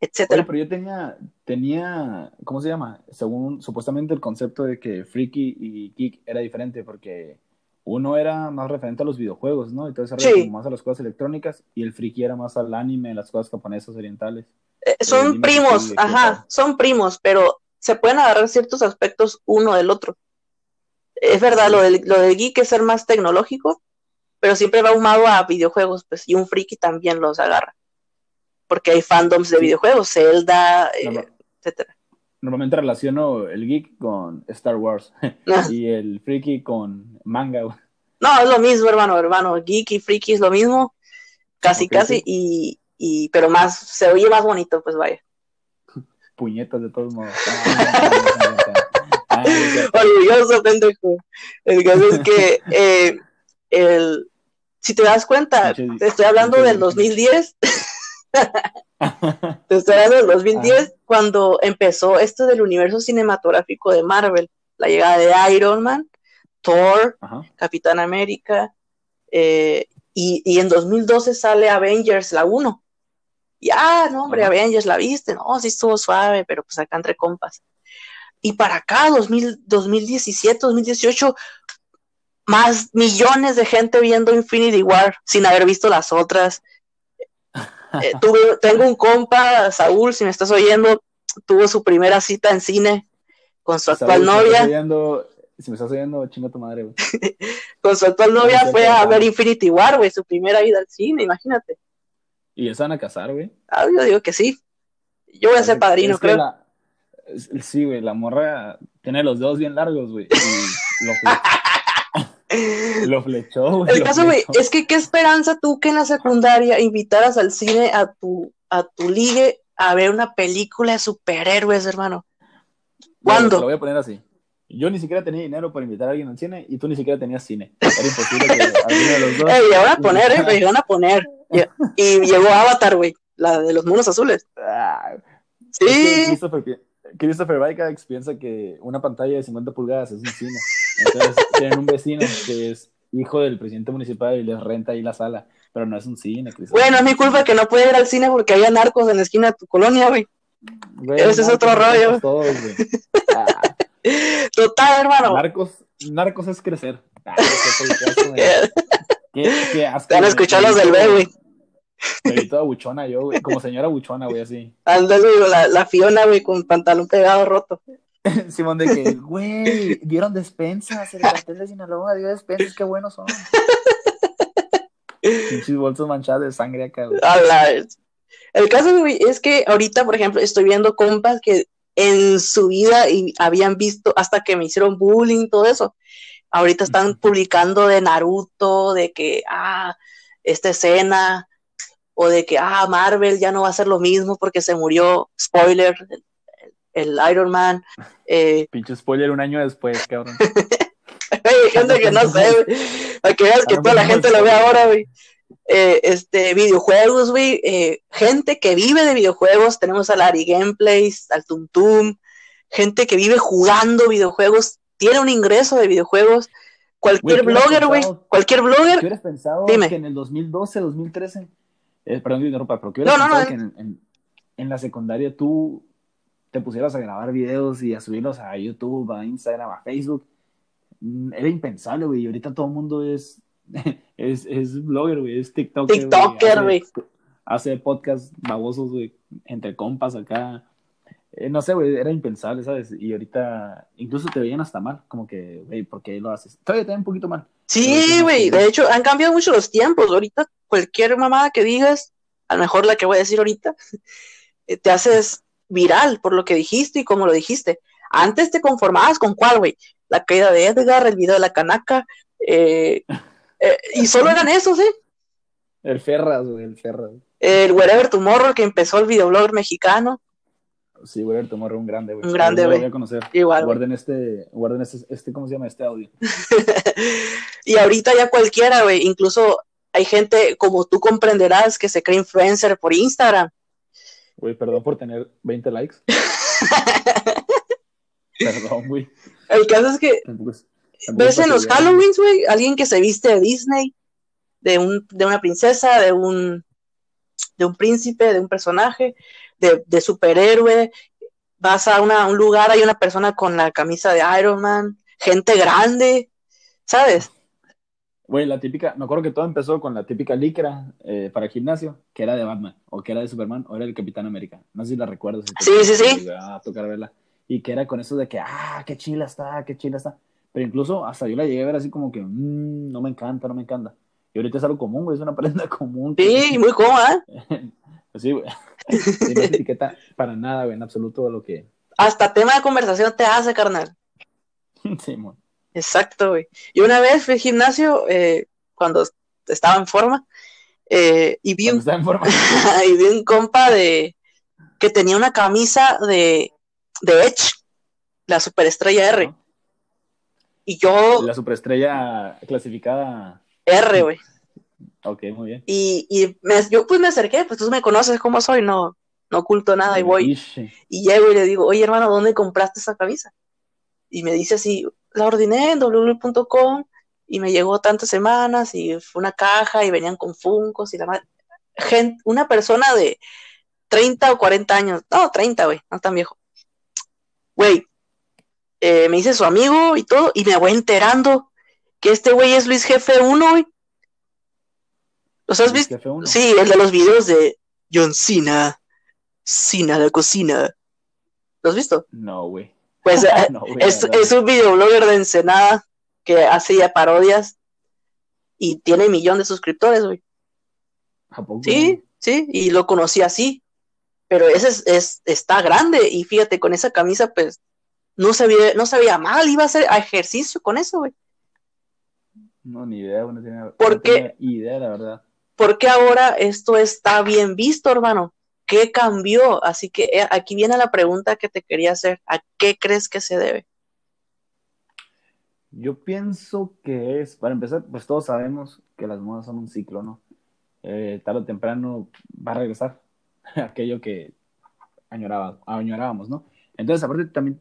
etcétera. pero yo tenía, tenía, ¿cómo se llama? Según supuestamente el concepto de que freaky y geek era diferente porque uno era más referente a los videojuegos, ¿no? Entonces era como más a las cosas electrónicas y el friki era más al anime, las cosas japonesas orientales. Eh, son primos, ajá, son primos, pero se pueden agarrar ciertos aspectos uno del otro. Es verdad, lo del, lo del geek es ser más tecnológico, pero siempre va ahumado a videojuegos, pues, y un friki también los agarra. Porque hay fandoms de videojuegos, Zelda, eh, etcétera normalmente relaciono el geek con Star Wars ah. y el freaky con manga. No, es lo mismo, hermano, hermano. Geek y freaky es lo mismo, casi, casi, y, y, pero más, se oye más bonito, pues vaya. Puñetas de todos modos. Orgulloso, pendejo. El caso es que eh, el, si te das cuenta, te estoy hablando del 2010. Te estoy hablando del 2010, cuando empezó esto del universo cinematográfico de Marvel, la llegada de Iron Man, Thor, Capitán América, eh, y, en 2012 sale Avengers, la 1. Y, ah, no, hombre, Avengers, ¿la viste? No, sí estuvo suave, pero pues acá entre compas. Y para acá, 2017, 2018, más millones de gente viendo Infinity War sin haber visto las otras. Eh, tengo un compa, Saúl, si me estás oyendo, tuvo su primera cita en cine con su actual novia. Si me, estás oyendo, chinga tu madre, güey. con su actual novia fue a ver Infinity War, güey, su primera ida al cine, imagínate. ¿Y ya se van a casar, güey? Ah, yo digo que sí. Yo voy a ser padrino, creo. sí, güey, la morra tiene los dedos bien largos, güey. Y lo Lo flechó, güey. El caso, güey, es que qué esperanza tú que en la secundaria invitaras al cine a tu, a tu ligue a ver una película de superhéroes, hermano. ¿Cuándo? lo voy a poner así. Yo ni siquiera tenía dinero para invitar a alguien al cine y tú ni siquiera tenías cine. Era imposible que alguno de los dos. Ey, van a poner, eh, van a poner. Y, llegó Avatar, güey, la de los monos azules. Ah, sí. Christopher, Christopher piensa que una pantalla de 50 pulgadas es un cine. Entonces tienen un vecino que es hijo del presidente municipal y les renta ahí la sala, pero no es un cine. Bueno, es mi culpa que no puede ir al cine porque había narcos en la esquina de tu colonia, güey. Ese es otro rollo. Ah. Total, hermano. Narcos, narcos es crecer. Ah, ¿Qué, qué asco, Van a escuchar los del B, güey. Me toda buchona yo, güey. Como señora buchona, güey, así. Ándale, la, la Fiona, güey, con pantalón pegado roto. Simón de que, güey, dieron despensas, el cartel de Sinaloa dio despensas, qué buenos son. Pinches bolsos manchados de sangre acá, güey. El caso, güey, es que ahorita, por ejemplo, estoy viendo compas que en su vida y habían visto hasta que me hicieron bullying, todo eso. Ahorita están publicando de Naruto, de que, ah, esta escena, o de que, ah, Marvel ya no va a ser lo mismo porque se murió, spoiler, el Iron Man. Eh... Pinche spoiler un año después, cabrón. Hay gente que no sé, güey. Para que veas que toda la gente lo ve ahora, güey. Eh, este, videojuegos, güey. Eh, gente que vive de videojuegos. Tenemos a Larry Gameplays, al Tum Tum. Gente que vive jugando videojuegos. Tiene un ingreso de videojuegos. Cualquier blogger, güey. Cualquier blogger. ¿Qué hubieras pensado Dime. que en el 2012, 2013? Eh, perdón, interrumpa, pero ¿qué hubieras no, pensado no, que en, en la secundaria tú te pusieras a grabar videos y a subirlos a YouTube, a Instagram, a Facebook, mm, era impensable, güey. Y ahorita todo el mundo es, es, es blogger, güey, es TikToker. TikToker, güey. Hace, podcast babosos, güey, entre compas acá. Eh, no sé, güey, era impensable, ¿sabes? Y ahorita incluso te veían hasta mal, como que, güey, ¿por qué lo haces? Todavía te un poquito mal. Sí, güey, de hecho han cambiado mucho los tiempos. Ahorita cualquier mamada que digas, a lo mejor la que voy a decir ahorita, eh, te haces viral por lo que dijiste y cómo lo dijiste. Antes te conformabas con cuál, güey. La caída de Edgar, el video de la canaca, eh, eh, y solo eran esos, ¿eh? El Ferras, güey, el Ferras. El Wherever Tomorrow, que empezó el videoblogger mexicano. Sí, Wherever Tomorrow, un grande, güey. Un grande, güey. voy a conocer. Igual. Guarden este, guarden este, este, ¿cómo se llama? Este audio. y ahorita ya cualquiera, güey. Incluso hay gente, como tú comprenderás, que se cree influencer por Instagram Güey, perdón por tener 20 likes. perdón, güey. El caso es que ves en los Halloweens, güey, alguien que se viste de Disney, de, un, de una princesa, de un, de un príncipe, de un personaje, de, de superhéroe. Vas a una, un lugar, hay una persona con la camisa de Iron Man, gente grande, ¿sabes? Güey, la típica, me acuerdo que todo empezó con la típica licra eh, para gimnasio, que era de Batman, o que era de Superman, o era el Capitán América. No sé si la recuerdo. sí, sí, sí. A tocar verla. Y que era con eso de que, ah, qué chila está, qué chila está. Pero incluso hasta yo la llegué a ver así como que, mmm, no me encanta, no me encanta. Y ahorita es algo común, güey, es una prenda común. Sí, muy cómoda. sí, güey. no etiqueta para nada, güey, en absoluto lo que. Hasta tema de conversación te hace, carnal. sí, güey. Exacto, güey. Y una vez fui al gimnasio eh, cuando estaba en forma eh, y, vi un, y vi un compa de que tenía una camisa de, de Edge, la superestrella R. Y yo... La superestrella clasificada... R, güey. Ok, muy bien. Y, y yo pues me acerqué, pues tú me conoces cómo soy, no, no oculto nada y voy. Y llego y le digo, oye hermano, ¿dónde compraste esa camisa? Y me dice así, la ordené en www.com y me llegó tantas semanas y fue una caja y venían con funcos y la gente, una persona de 30 o 40 años, no, 30, güey, no tan viejo. Güey, eh, me dice su amigo y todo, y me voy enterando que este güey es Luis Jefe 1, güey. ¿Los has visto? Sí, el de los videos de John Cena, Cena de cocina. ¿Lo has visto? No, güey. Pues eh, es, es, un videoblogger de Ensenada que hacía parodias y tiene un millón de suscriptores, güey. Sí, sí, y lo conocí así. Pero ese es, está grande y fíjate, con esa camisa, pues, no se veía, no se mal, iba a hacer ejercicio con eso, güey. No, ni idea, no tenía, ¿Por qué? idea, la verdad. Porque ahora esto está bien visto, hermano. ¿Qué cambió? Así que eh, aquí viene la pregunta que te quería hacer. ¿A qué crees que se debe? Yo pienso que es, para empezar, pues todos sabemos que las modas son un ciclo, ¿no? Eh, tarde o temprano va a regresar aquello que añorábamos, ¿no? Entonces, aparte, también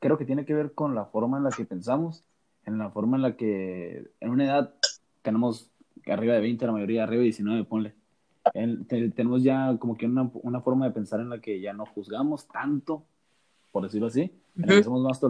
creo que tiene que ver con la forma en la que pensamos, en la forma en la que en una edad tenemos arriba de 20, la mayoría arriba de 19, ponle tenemos ya como que una, una, forma de pensar en la que ya no juzgamos tanto, por decirlo así, en la que somos más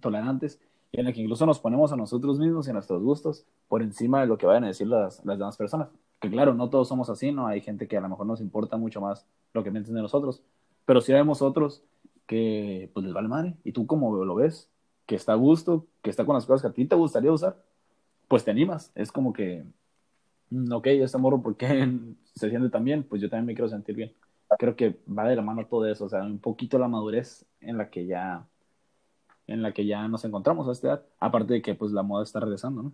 tolerantes y en la que incluso nos ponemos a nosotros mismos y a nuestros gustos por encima de lo que vayan a decir las, las demás personas. Que claro, no todos somos así, ¿no? Hay gente que a lo mejor nos importa mucho más lo que piensen de nosotros, pero si vemos otros que pues les vale madre y tú como lo ves, que está a gusto, que está con las cosas que a ti te gustaría usar, pues te animas. Es como que ok, este morro, ¿por qué se siente tan bien? Pues yo también me quiero sentir bien. Creo que va de la mano todo eso, o sea, un poquito la madurez en la que ya, en la que ya nos encontramos a esta edad, aparte de que pues la moda está regresando, ¿no?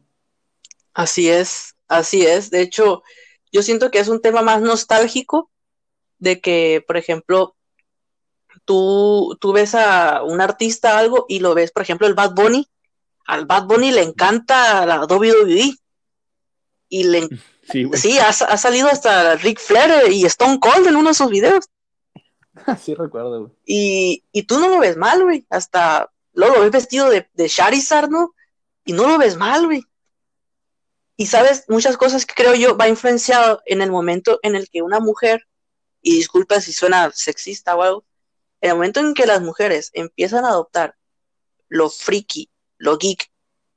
Así es, así es. De hecho, yo siento que es un tema más nostálgico de que, por ejemplo, tú, tú ves a un artista algo y lo ves, por ejemplo, el Bad Bunny. Al Bad Bunny le encanta la WWE y le... Sí, ha, salido hasta Rick Flair y Stone Cold en uno de sus videos. Sí, recuerdo, güey. Y, y tú no lo ves mal, güey. Hasta luego lo ves vestido de, de Charizard, ¿no? Y no lo ves mal, güey. Y sabes, muchas cosas que creo yo va influenciado en el momento en el que una mujer, y disculpa si suena sexista o algo, en el momento en que las mujeres empiezan a adoptar lo friki, lo geek,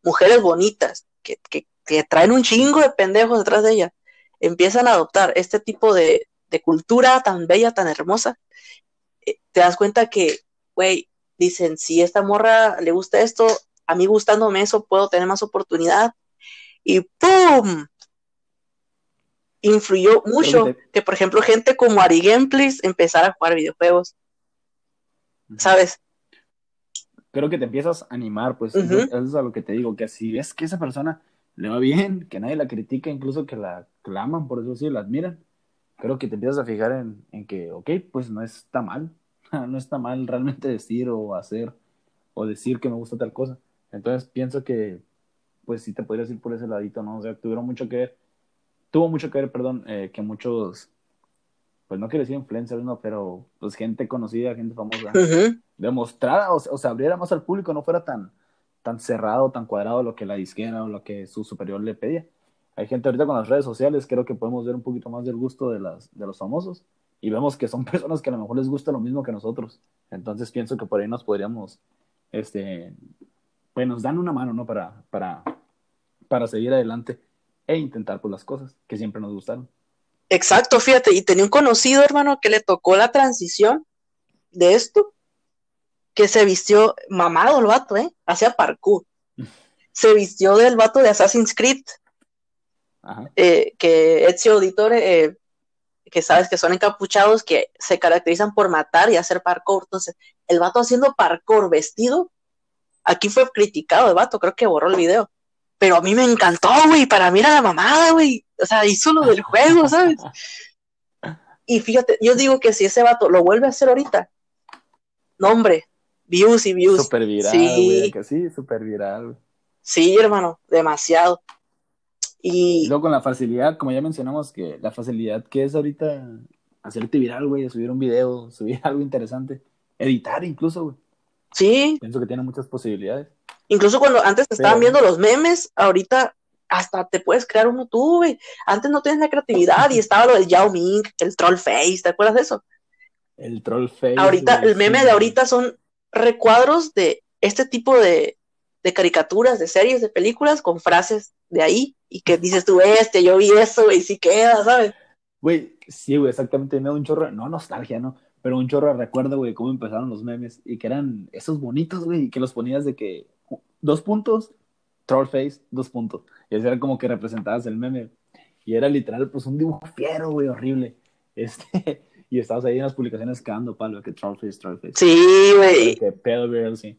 mujeres bonitas, que, que, que traen un chingo de pendejos detrás de ella, empiezan a adoptar este tipo de, cultura tan bella, tan hermosa, eh, te das cuenta que, güey, dicen, si esta morra le gusta esto, a mí gustándome eso, puedo tener más oportunidad. Y ¡pum! Influyó mucho que, por ejemplo, gente como Ari Gameplays empezara a jugar videojuegos. ¿Sabes? Creo que te empiezas a animar, pues eso, es a lo que te digo, que si ves que esa persona le va bien, que nadie la critica, incluso que la claman, por eso sí, la admiran. Creo que te empiezas a fijar en, en que, ok, pues no está mal, no está mal realmente decir o hacer o decir que me gusta tal cosa. Entonces pienso que, pues sí te podrías ir por ese ladito, ¿no? O sea, tuvieron mucho que ver, tuvo mucho que ver, perdón, eh, que muchos, pues no quiero decir influencers, no, pero pues gente conocida, gente famosa, Ujú. demostrara o, o se abriera más al público, no fuera tan, tan cerrado, tan cuadrado lo que la disquera o lo que su superior le pedía. Hay gente ahorita con las redes sociales, creo que podemos ver un poquito más del gusto de, las, de los famosos y vemos que son personas que a lo mejor les gusta lo mismo que nosotros. Entonces pienso que por ahí nos podríamos, este, pues nos dan una mano, ¿no? Para, para, para seguir adelante e intentar pues las cosas que siempre nos gustaron. Exacto, fíjate, y tenía un conocido hermano que le tocó la transición de esto, que se vistió mamado el vato, ¿eh? Hacía parkour. Se vistió del vato de Assassin's Creed, Ajá. eh, que Ezio Auditore, eh, que sabes que son encapuchados, que se caracterizan por matar y hacer parkour. Entonces, el vato haciendo parkour vestido, aquí fue criticado el vato, creo que borró el video. Pero a mí me encantó, güey, para mí era la mamada, güey. O sea, hizo lo del juego, ¿sabes? Y fíjate, yo digo que si ese vato lo vuelve a hacer ahorita, no, hombre, views y views. Súper viral, Sí. que sí, súper viral. Sí, hermano, demasiado. Y luego con la facilidad, como ya mencionamos, que la facilidad que es ahorita hacerte viral, güey, subir un video, subir algo interesante, editar incluso, güey. sí, Pienso que tiene muchas posibilidades. incluso cuando antes te estaban viendo los memes, ahorita hasta te puedes crear uno tú, güey. Antes no tenías la creatividad y estaba lo del Yao Ming, el troll face, ¿te acuerdas de eso? El troll face. Ahorita, el meme sí, de ahorita son recuadros de este tipo de, de caricaturas, de series, de películas, con frases de ahí, y que dices tú, este, yo vi eso, güey, sí queda, ¿sabes? Güey, sí, güey, exactamente. Me da un chorro, no nostalgia, ¿no? Pero un chorro recuerdo, güey, cómo empezaron los memes y que eran esos bonitos, güey, y que los ponías de que dos puntos, troll face, dos puntos. Y así era como que representabas el meme. Y era literal, pues un dibujo fiero, güey, horrible. Este, y estabas ahí en las publicaciones cagando palo, que troll face, troll face. Sí, güey. Que Pale Girl, sí.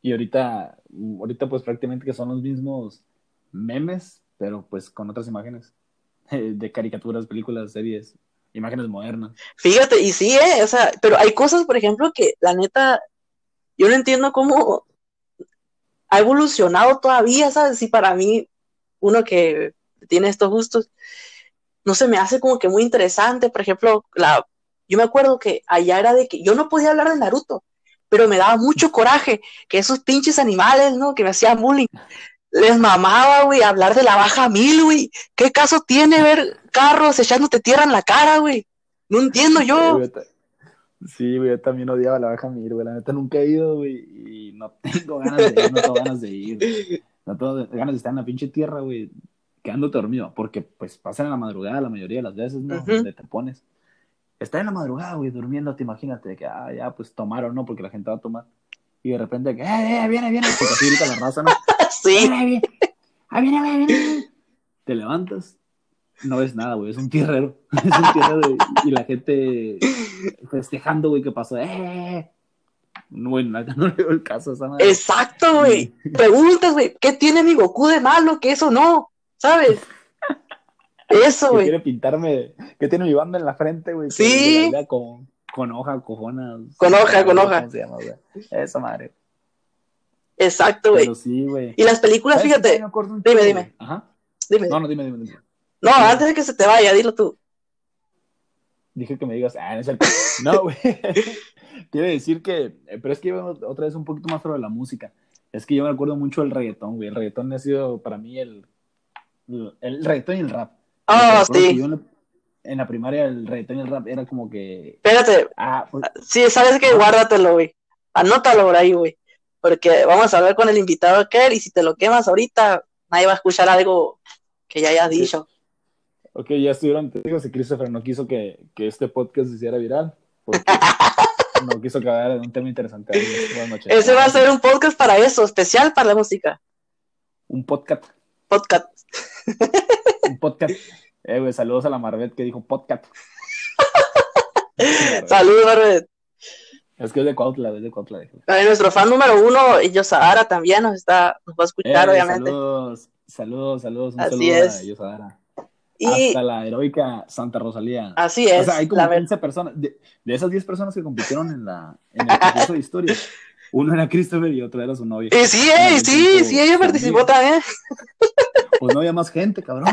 Y ahorita, ahorita pues prácticamente que son los mismos memes, pero pues con otras imágenes de caricaturas, películas, series, imágenes modernas. Fíjate, y sí, eh, o sea, pero hay cosas, por ejemplo, que la neta, yo no entiendo cómo ha evolucionado todavía, ¿sabes? Si para mí, uno que tiene estos gustos, no se me hace como que muy interesante, por ejemplo, la, yo me acuerdo que allá era de que yo no podía hablar de Naruto, pero me daba mucho coraje que esos pinches animales, ¿no? Que me hacían bullying, les mamaba, güey, hablar de la baja mil, güey. ¿Qué caso tiene ver carros echándote tierra en la cara, güey? No entiendo yo. Sí, güey, yo también odiaba la Baja Mir, güey. La neta nunca he ido, güey, y no tengo ganas de ir, no tengo ganas de ir. No tengo ganas de estar en la pinche tierra, güey, quedándote dormido, porque pues pasan en la madrugada la mayoría de las veces, ¿no? Ujú. Donde te pones. Estar en la madrugada, güey, durmiéndote, imagínate, que, ah, ya, pues tomaron, ¿no? Porque la gente va a tomar. Y de repente, que, eh, eh, viene, viene, porque así grita la raza, ¿no? Sí, Viene, viene, ahí viene, viene, viene. Te levantas, no ves nada, güey, es un tierrero. Es un tierrero, güey, y la gente festejando, güey, que pasó. ¡Eh! No, güey, nada, no le veo el caso a esa madre. exacto, güey. Preguntas, güey, ¿qué tiene mi Goku de malo? Que eso no, ¿sabes? Eso, güey. quiere pintarme, que tiene mi banda en la frente, güey. Sí. Con, con hoja, cojona. Con hoja, con hoja. ¿Cómo se llama, güey? Esa madre. Exacto, güey. Pero sí, güey. Y las películas, ¿Sabes qué fíjate, Dime, dime. Ajá. dime. No, no, dime, dime, dime. No, antes de que se te vaya, dilo tú. Dije que me digas, ah, no es el. No, güey. Quiere decir que. eh, Pero es que iba otra vez un poquito más sobre la música. Es que yo me acuerdo mucho del reggaetón, güey. El reggaetón ha sido para mí el. El, el reggaetón y el rap. Ah, que sí. yo en, la, en la primaria el reggaetón y el rap era como que. Espérate, Ah, pues, sí, sabes que guárdatelo, güey. Anótalo por ahí, güey. Porque vamos a hablar con el invitado aquel y si te lo quemas ahorita, nadie va a escuchar algo que ya hayas Sí. dicho. ok, ya estuvieron testigos y Christopher no quiso que, que este podcast se hiciera viral. Porque no quiso hablara de un tema interesante. Buenas noches. Ese va a ser un podcast para eso, especial para la música. Un podcast. Podcast. Un podcast. Eh, güey, saludos a la Marvet que dijo podcast. Saludos, Marvet. Es que es de Cuautla, es de Cuautla. Eh, Nuestro fan número uno, Yosahara también nos está, nos va a escuchar, Eh, obviamente. Saludos, saludos, saludos. Un Así saludo es. a Yosahara. Y Hasta la heroica Santa Rosalía. así es. o sea, hay como la ver- 15 personas. De, de esas 10 personas que compitieron en, la, en el concurso de historia, uno era Christopher y otro era su novia. Y sí, En eh, sí, sí, ella participó también. Pues no había más gente, cabrón.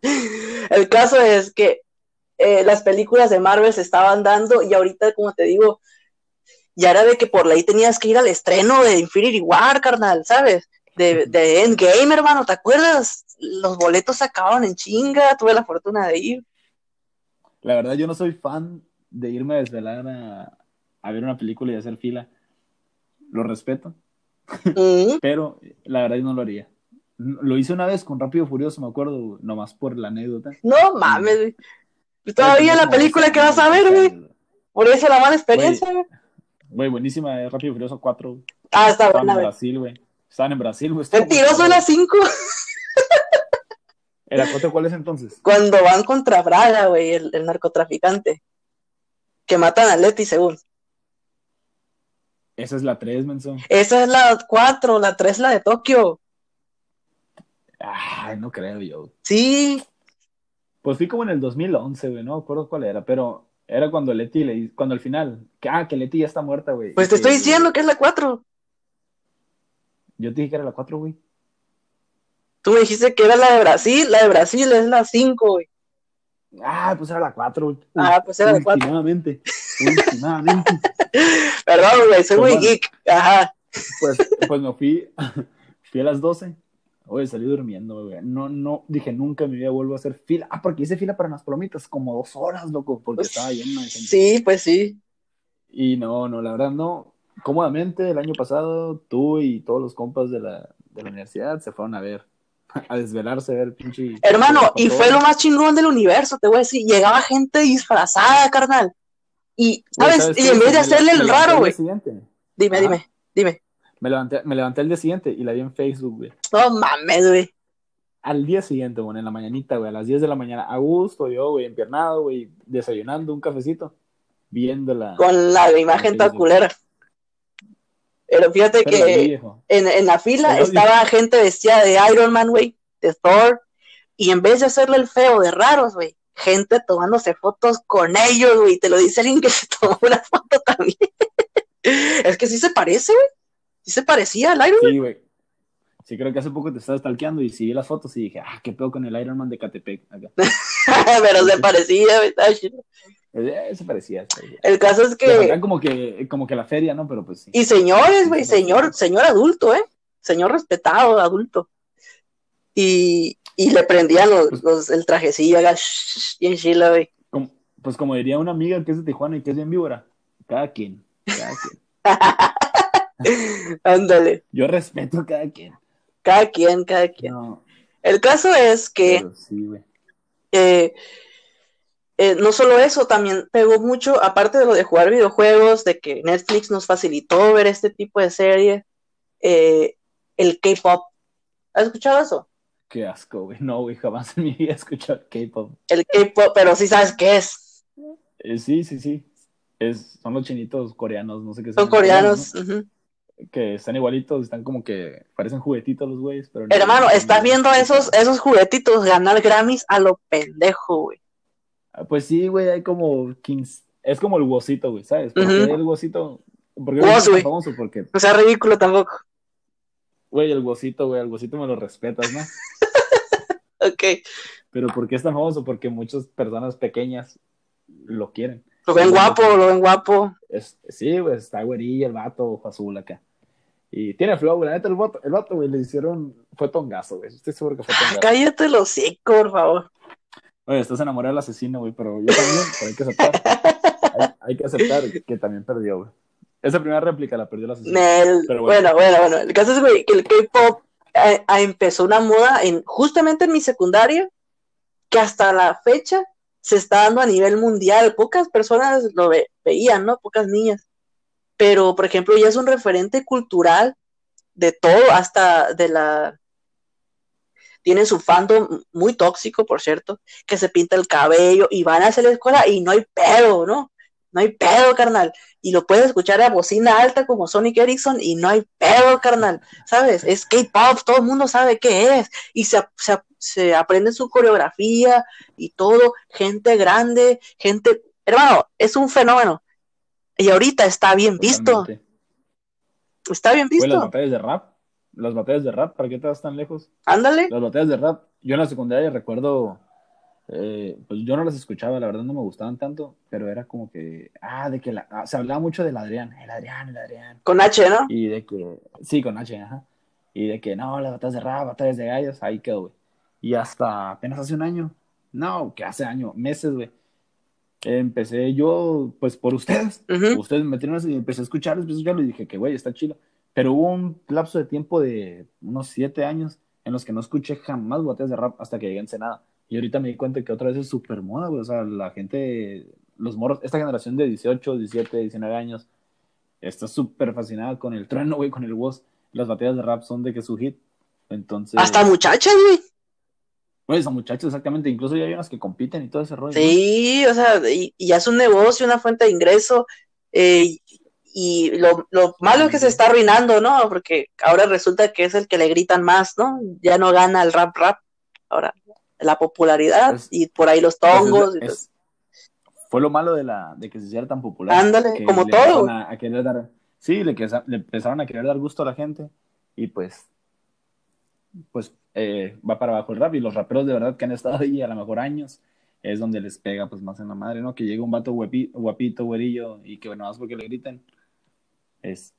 El caso es que eh, las películas de Marvel se estaban dando y ahorita, como te digo, ya era de que por ley tenías que ir al estreno de Infinity War, carnal, ¿sabes? De, de Endgame, hermano, ¿te acuerdas? Los boletos se acababan en chinga, tuve la fortuna de ir. La verdad, yo no soy fan de irme a desvelar a, a ver una película y hacer fila. Lo respeto, pero la verdad yo no lo haría. Lo hice una vez con Rápido Furioso, me acuerdo, nomás por la anécdota. No mames, güey. Y Todavía la película que vas a ver, güey. Por eso la mala experiencia, güey. Güey, buenísima, eh, Rápido Furioso 4. güey. Ah, está Estaban buena, en. Brasil, güey. Estaban en Brasil, güey. Mentiroso en padre. las 5. ¿El acote cuál es entonces? Cuando van contra Braga, güey, el, el narcotraficante. Que matan a Leti, según. Esa es la 3, menson. Esa es la 4, la 3 la de Tokio. Ay, no creo yo. Sí, Pues fui como en el 2011, güey, no me acuerdo cuál era, pero era cuando Leti le cuando al final, que, ah, que Leti ya está muerta, güey. pues te estoy que- diciendo que es la 4. Yo te dije que era la 4, güey. Tú me dijiste que era la de Brasil, la de Brasil es la 5, güey. Ah, pues era la 4, güey. Ah, pues era la cuatro. Últimamente. Últimamente. Perdón, güey, soy Pues muy bueno. geek. Ajá. Pues, pues me fui, fui a las 12. Oye, salí durmiendo, güey. No, no, dije, nunca en mi vida vuelvo a hacer fila. Ah, porque hice fila para las palomitas, como dos horas, loco, porque estaba lleno de gente. Sí, pues sí. Y no, no, la verdad no. Cómodamente, el año pasado, tú y todos los compas de la, de la universidad se fueron a ver, a desvelarse, a ver pinche. Hermano, y fue lo más chingón del universo, te voy a decir. Llegaba gente disfrazada, carnal. Y, ¿sabes? Y en vez de hacerle el raro, güey. Dime, Ajá. dime, dime. Me levanté, me levanté el día siguiente y la vi en Facebook, güey. No mames, güey. Al día siguiente, güey, en la mañanita, güey, a las 10 de la mañana, a gusto, yo, güey, empiernado, güey, desayunando un cafecito, viéndola. Con la imagen tan culera. Pero fíjate Pero que en, en la fila Pero- estaba gente vestida de Iron Man, güey, de Thor. Y en vez de hacerle el feo de raros, güey, gente tomándose fotos con ellos, güey. Te lo dice alguien que se tomó una foto también. es que sí se parece, güey. Sí se parecía al Iron Man. Sí, güey. Sí, creo que hace poco te estaba stalkeando y sí vi las fotos y dije, ah, qué pedo con el Iron Man de Catepec. Acá. Pero se parecía, güey. Eh, se parecía. El caso es que. como que, como que la feria, ¿no? Pero pues sí. Y señores, güey, señor, señor adulto, ¿eh? Señor respetado, adulto. Y, y le prendían los, Pues- los- el trajecillo, acá, shh, bien chila, güey. Como- pues como diría una amiga que es de Tijuana y que es bien víbora, cada quien, cada quien. Ándale, Yo respeto a cada quien. cada quien, cada quien. No, El caso es que pero sí, güey. eh, eh, no solo eso, también pegó mucho, aparte de lo de jugar videojuegos, de que Netflix nos facilitó ver este tipo de serie, eh, el K-pop. ¿Has escuchado eso? Qué asco, güey. No, güey, jamás en mi vida he escuchado K-pop. El K-pop, pero sí sabes qué es. Eh, sí, sí, sí. Es, son los chinitos coreanos, no sé qué Son sean, coreanos. Que están igualitos, están como que parecen juguetitos los güeyes, pero no- Hermano, estás viendo esos, esos juguetitos ganar Grammys a lo pendejo, güey. Ah, Pues sí, güey, hay como 15... Es como el huesito, güey, ¿sabes? Porque Ujú. el huesito... Porque es tan güey. famoso porque, No sea ridículo tampoco. güey, el huesito, güey, el huesito me lo respetas, ¿no? Ok. Pero ¿por qué es tan famoso? Porque muchas personas pequeñas lo quieren. Lo ven guapo, lo ven guapo. Es, sí, güey, está güerilla el vato, ojo azul acá. Y tiene flow, güey. La neta, el vato, el vato, güey, le hicieron... Fue tongazo, güey. Estoy seguro que fue tongazo. Cállate los hocico, por favor. Oye, estás enamorado del asesino, güey, pero yo también, pero hay que aceptar. Hay, hay que aceptar que también perdió, güey. Esa primera réplica la perdió el asesino. Pero bueno. bueno. bueno, bueno, El caso es, güey, que el K-pop eh, empezó una moda en, justamente en mi secundaria, que hasta la fecha se está dando a nivel mundial. Pocas personas lo ve- veían, ¿no? Pocas niñas. Pero, por ejemplo, ya es un referente cultural de todo, hasta de la... Tienen su fandom muy tóxico, por cierto, que se pinta el cabello y van a hacer la escuela y no hay pedo, ¿no? No hay pedo, carnal. Y lo puedes escuchar a bocina alta como Sonic Ericsson y no hay pedo, carnal. ¿Sabes? Es K-pop, todo el mundo sabe qué es. Y se, se, se aprende su coreografía y todo. Gente grande, gente. Hermano, es un fenómeno. Y ahorita está bien visto. Está bien Güey, las visto. batallas de rap. Las batallas de rap, ¿para qué te vas tan lejos? Ándale. Las batallas de rap. Yo en la secundaria recuerdo eh, pues yo no las escuchaba, la verdad no me gustaban tanto, pero era como que, ah, de que la, ah, se hablaba mucho del Adrián, el Adrián, el Adrián. Con H, ¿no? Y de que, sí, con H, ajá. Y de que, no, las batallas de rap, batallas de gallos, ahí quedó, güey. Y hasta apenas hace un año, no, que hace año, meses, güey. Empecé yo, pues por ustedes. Ustedes me metieron y empecé a escucharlos, empecé a escucharlos y dije que, güey, está chido. Pero hubo un lapso de tiempo de unos siete años en los que no escuché jamás batallas de rap hasta que llegué a Ensenada. Y ahorita me di cuenta que otra vez es súper moda, güey. O sea, la gente, los morros, esta generación de 18, 17, 19 años, está súper fascinada con el trueno, güey, con el voz. Las batallas de rap son de que su hit. Entonces, Hasta muchachas, güey. güey, son muchachos, exactamente. Incluso ya hay unas que compiten y todo ese rollo. ¿no? Sí, o sea, y, es un negocio, una fuente de ingreso. eh, y lo, lo malo es que se está arruinando, ¿no? Porque ahora resulta que es el que le gritan más, ¿no? Ya no gana el rap rap. Ahora, la popularidad Es- y por ahí los Pues es- tongos. es- fue lo malo de, la, de que se hiciera tan popular. Ándale, como todo. empezaron A, a querer dar, sí, le, le empezaron a querer dar gusto a la gente y pues, pues eh, va para abajo el rap y los raperos de verdad que han estado ahí a lo mejor años es donde les pega pues más en la madre, ¿no? Que llega un vato guapi- guapito, güerillo y que bueno, más porque le griten es,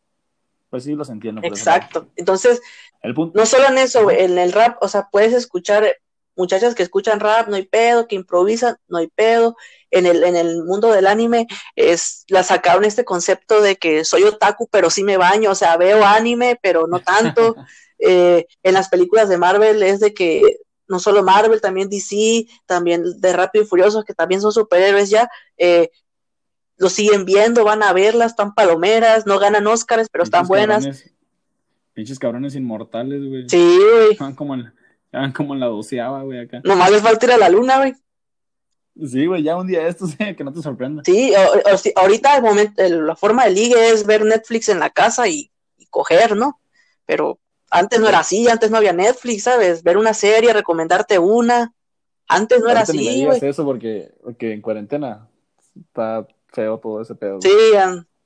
pues sí, los entiendo. Exacto. Entonces, El punto, no solo en eso, en el rap, o sea, puedes escuchar muchachas que escuchan rap, no hay pedo, que improvisan, no hay pedo. En el, en el mundo del anime, es, la sacaron este concepto de que soy otaku, pero sí me baño, o sea, veo anime, pero no tanto. Eh, en las películas de Marvel es de que no solo Marvel, también DC, también de Rápido y Furioso, que también son superhéroes ya, eh, lo siguen viendo, van a verlas, están palomeras, no ganan Óscares, pero están buenas. cabrones- pinches cabrones inmortales, güey. Sí, güey. Van como en, van como en la doceava, güey, acá. Nomás les falta ir a la luna, güey. Sí, güey, ya un día de estos, que no te sorprenda. Sí, o- o si- ahorita el momento, el- la forma de ligue es ver Netflix en la casa y, y coger, ¿no? Pero antes no era así, antes no había Netflix, ¿sabes? Ver una serie, recomendarte una. Antes no era Ahorita así, güey. eso porque, porque en cuarentena está feo todo ese pedo. Sí,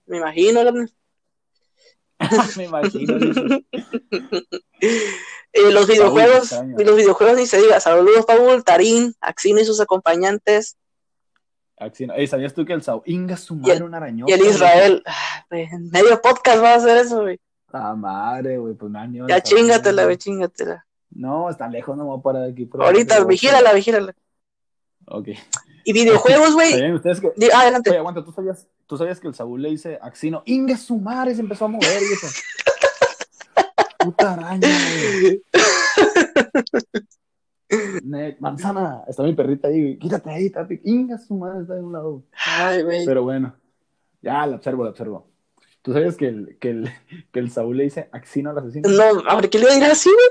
me imagino. ¿no? me imagino. Eh, los videojuegos, y los videojuegos ni se diga. Saludos, Paul, Tarín, Axino y sus acompañantes. Axino. Ey, ¿sabías tú que el Sao Inga su madre un arañón? Y el Israel. Ah, güey, en medio podcast va a hacer eso, güey. Ah, madre, güey, pues nada, Ya chingatela, güey, chingatela. No, está lejos, no me voy a parar aquí. pero- Ahorita, vigílala, vigílala. Ok. Y videojuegos, güey. ¿Sabían ustedes que... Di- ah, adelante. Oye, aguanta, ¿tú sabías, ¿tú sabías que el Saúl le dice Axino? Inga su madre, se empezó a mover y eso. Puta araña, güey. Manzana, está mi perrita ahí, güey. Quítate ahí, tapi. Inga su madre, está de un lado. Ay, güey. Pero bueno, ya la observo, la observo. ¿Tú sabes que el, que el, que el Saúl le dice Axino al asesino? No, a ver, ¿qué le decir así, güey?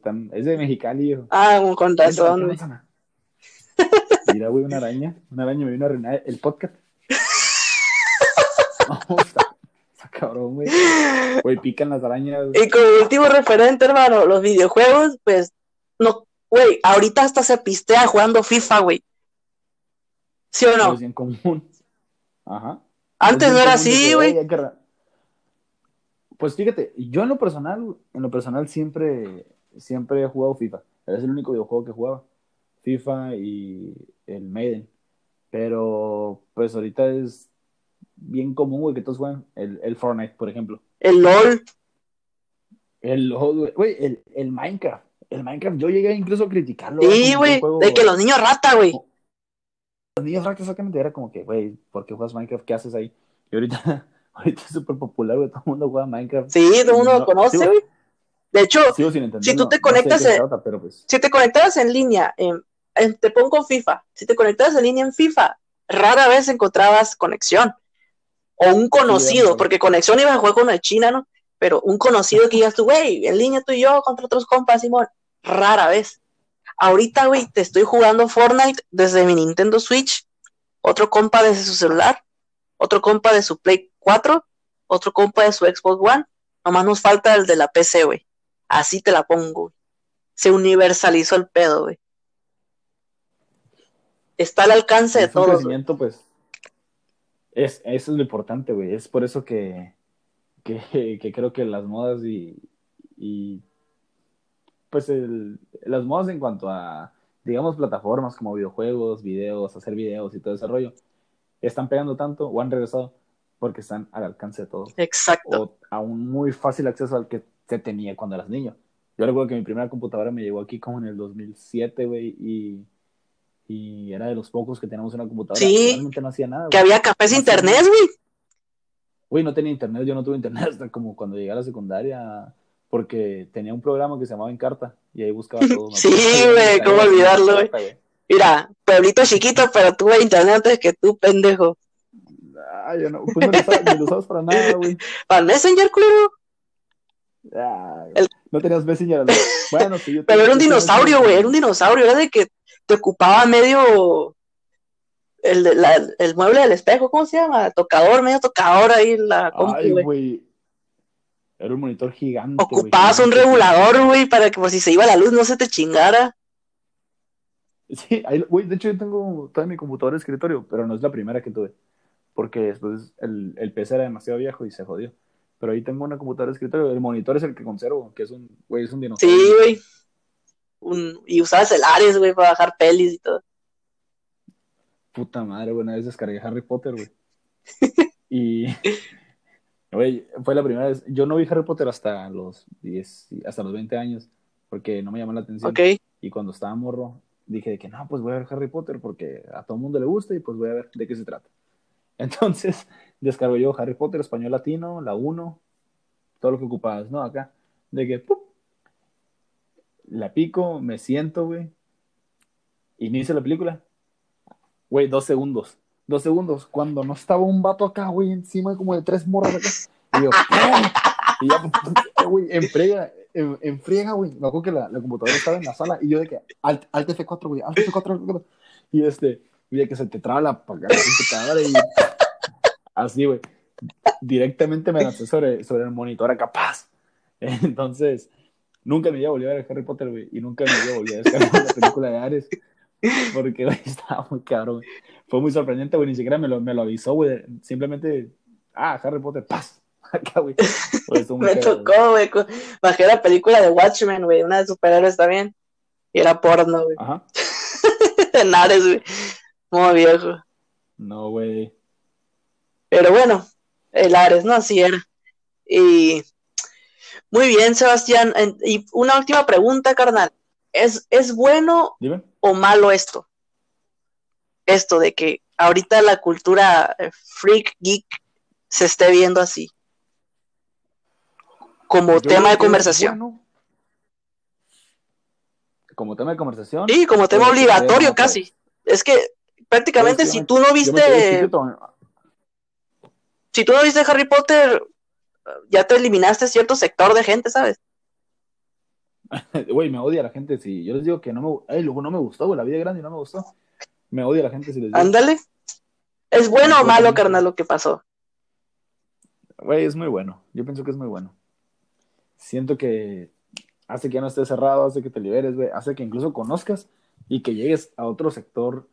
Pues es de Mexicali, hijo. Ah, con razón, güey. Manzana. Mira, güey, una araña. Una araña me vino a arruinar el podcast. No, está, está cabrón, güey. Güey, pican las arañas. güey. Y como último referente, hermano, los videojuegos, pues, no, güey, ahorita hasta se pistea jugando FIFA, güey. ¿Sí o no? Es bien común. Ajá. Antes Es no era así, güey. Pues fíjate, yo en lo personal, en lo personal siempre, siempre he jugado FIFA. Es el único videojuego que jugaba. FIFA y el Maiden. Pero, pues ahorita es bien común, güey, que todos juegan el, el Fortnite, por ejemplo. El LOL. El LOL, güey, el, el Minecraft. El Minecraft, yo llegué incluso a criticarlo. Sí, güey. De que los niños rata, güey. Los niños rack exactamente era como que, güey, ¿por qué juegas Minecraft? ¿Qué haces ahí? Y ahorita, ahorita es súper popular, güey, todo el mundo juega Minecraft. Sí, todo el mundo No, lo conoce, sí, güey. De hecho. Si tú te no sé conectas de qué en- trata, pero pues, si te conectabas en línea, en- te pongo FIFA, si te conectabas en línea en FIFA, rara vez encontrabas conexión. O un conocido, Sí, porque conexión iba a jugar con el China, ¿no? Pero un conocido que digas tú, güey, en línea tú y yo contra otros compas, Simón, rara vez. Ahorita, güey, te estoy jugando Fortnite desde mi Nintendo Switch, otro compa desde su celular, otro compa de su Play 4, otro compa de su Xbox One, nomás nos falta el de la PC, güey. Así te la pongo, güey. Se universalizó el pedo, güey. Está al alcance de es todos. crecimiento, pues, es, eso es lo importante, güey. Es por eso que, que, que creo que las modas y, y pues, el, las modas en cuanto a digamos, plataformas como videojuegos, videos, hacer videos y todo ese rollo, están pegando tanto o han regresado porque están al alcance de todos. Exacto. O a un muy fácil acceso al que se tenía cuando eras niño. Yo recuerdo que mi primera computadora me llegó aquí como en el 2007, güey, y, y era de los pocos que teníamos una computadora. Sí. Realmente no hacía nada. Que güey. había cafés No internet, güey. Güey, no tenía internet, yo no tuve internet hasta como cuando llegué a la secundaria, porque tenía un programa que se llamaba Encarta y ahí buscaba todo. Sí, güey, cómo olvidarlo, güey. Mira, pueblito chiquito, pero tuve internet antes que tú, pendejo. Ah, yo no, pues no lo usabas, ni lo usabas para nada, güey. Para Messenger, culero. Ah, El- No tenías Messenger. ¿no? Bueno, sí, yo Pero era un dinosaurio, güey, era un dinosaurio, era de que te ocupaba medio el, la- el mueble del espejo, ¿cómo se llama? Tocador, medio tocador ahí la Ay, güey. Era un monitor gigante. Ocupabas un gigante. regulador, güey, para que por si se iba la luz no se te chingara. Sí, güey, de hecho yo tengo toda mi computadora de escritorio, pero no es la primera que tuve, porque después el, el PC era demasiado viejo y se jodió. Pero ahí tengo una computadora de escritorio, el monitor es el que conservo, que es un, güey, es un dinosaurio. Sí, güey. Un- y usabas el Ares, güey, para bajar pelis y todo. Puta madre, güey, una vez descargué Harry Potter, güey. Y, güey, fue la primera vez, yo no vi Harry Potter hasta los 10, hasta los 20 años, porque no me llamó la atención. Y cuando estaba morro, dije de que no, pues voy a ver Harry Potter porque a todo el mundo le gusta y pues voy a ver de qué se trata. Entonces, descargo yo Harry Potter, español latino, la 1, todo lo que ocupabas, ¿no? Acá, de que, la pico, me siento, güey, inicio la película, güey, dos segundos, dos segundos, cuando no estaba un vato acá, güey, encima como de tres morras acá, y yo, ¡pum! y ya, güey, en frega, en, güey, me que la, la computadora estaba en la sala, y yo de que, alt, alt F4, güey, alt F4, alt F4, y este, y de que se te traba la, la computadora y así, güey, directamente me lancé sobre, sobre el monitor acá, paz, entonces, nunca me iba a volver a ver Harry Potter, güey, y nunca me iba a volver a descargar la película de Ares, porque, güey, estaba muy cabrón. Fue muy sorprendente, güey, ni siquiera me lo, me lo avisó, güey, simplemente, ah, Harry Potter, paz, acá, güey. Muy Me güey. tocó, güey. Bajé la película de Watchmen, güey, una de superhéroes también. Y era porno, güey. Ajá, En Ares, güey. Muy viejo. no, güey. Pero bueno, el Ares, ¿no? Así era. Y muy bien, Sebastián. Y una última pregunta, carnal. ¿Es, ¿Es bueno Dime. o malo esto? Esto de que ahorita la cultura eh, freak, geek, se esté viendo así. Como Yo tema de conversación. bueno. Como tema de conversación. Sí, como tema Pues, obligatorio no, pues. casi. Es que prácticamente Pues, si tú no viste, si tú no viste Harry Potter, ya te eliminaste cierto sector de gente, ¿sabes? Güey, me odia la gente si yo les digo que no me, ay, luego no me gustó, güey, la vida grande no me gustó. Me odia la gente si les digo. Ándale. ¿Es bueno o malo, carnal, lo que pasó? Güey, es muy bueno. Yo pienso que es muy bueno. Siento que hace que ya no estés cerrado, hace que te liberes, güey, hace que incluso conozcas y que llegues a otro sector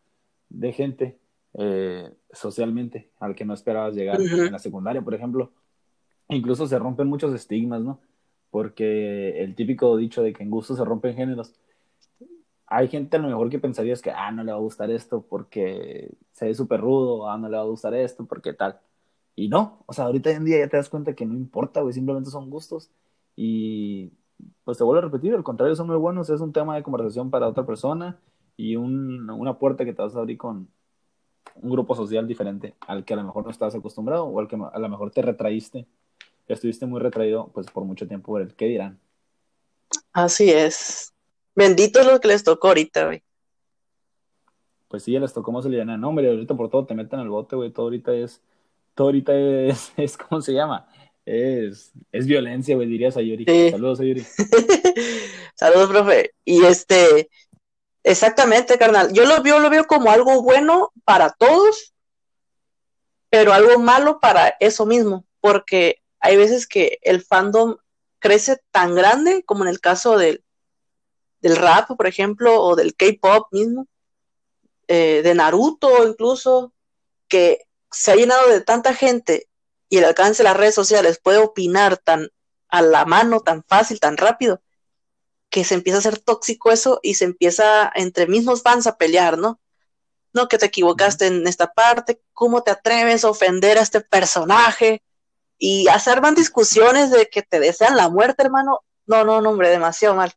de gente eh, socialmente al que no esperabas llegar Ujú. en la secundaria, por ejemplo. Incluso se rompen muchos estigmas, ¿no? Porque el típico dicho de que en gusto se rompen géneros. Hay gente a lo mejor que pensarías que, ah, no le va a gustar esto porque se ve súper rudo, ah, no le va a gustar esto porque tal. Y no, o sea, ahorita en día ya te das cuenta que no importa, güey, simplemente son gustos. Y pues te vuelvo a repetir, al contrario, son muy buenos, es un tema de conversación para otra persona y un- una puerta que te vas a abrir con un grupo social diferente al que a lo mejor no estabas acostumbrado o al que a lo mejor te retraíste, estuviste muy retraído pues por mucho tiempo por el qué dirán. Así es. Bendito es lo que les tocó ahorita, güey. Pues sí, ya les tocó más aliviar. No, hombre, ahorita por todo te meten al bote, güey, todo ahorita es, todo ahorita es, es ¿cómo se llama? Es, es violencia, güey, diría Sayuri. Sí. Saludos, Sayuri. Saludos, profe. Y este, exactamente, carnal. Yo lo veo, lo veo como algo bueno para todos, pero algo malo para eso mismo, porque hay veces que el fandom crece tan grande como en el caso del, del rap, por ejemplo, o del K-pop mismo, eh, de Naruto incluso, que se ha llenado de tanta gente y el alcance de las redes sociales puede opinar tan a la mano, tan fácil, tan rápido, que se empieza a hacer tóxico eso y se empieza entre mismos fans a pelear, ¿no? No, que te equivocaste en esta parte, ¿cómo te atreves a ofender a este personaje? Y hacer van discusiones de que te desean la muerte, hermano. No, no, no, hombre, demasiado mal.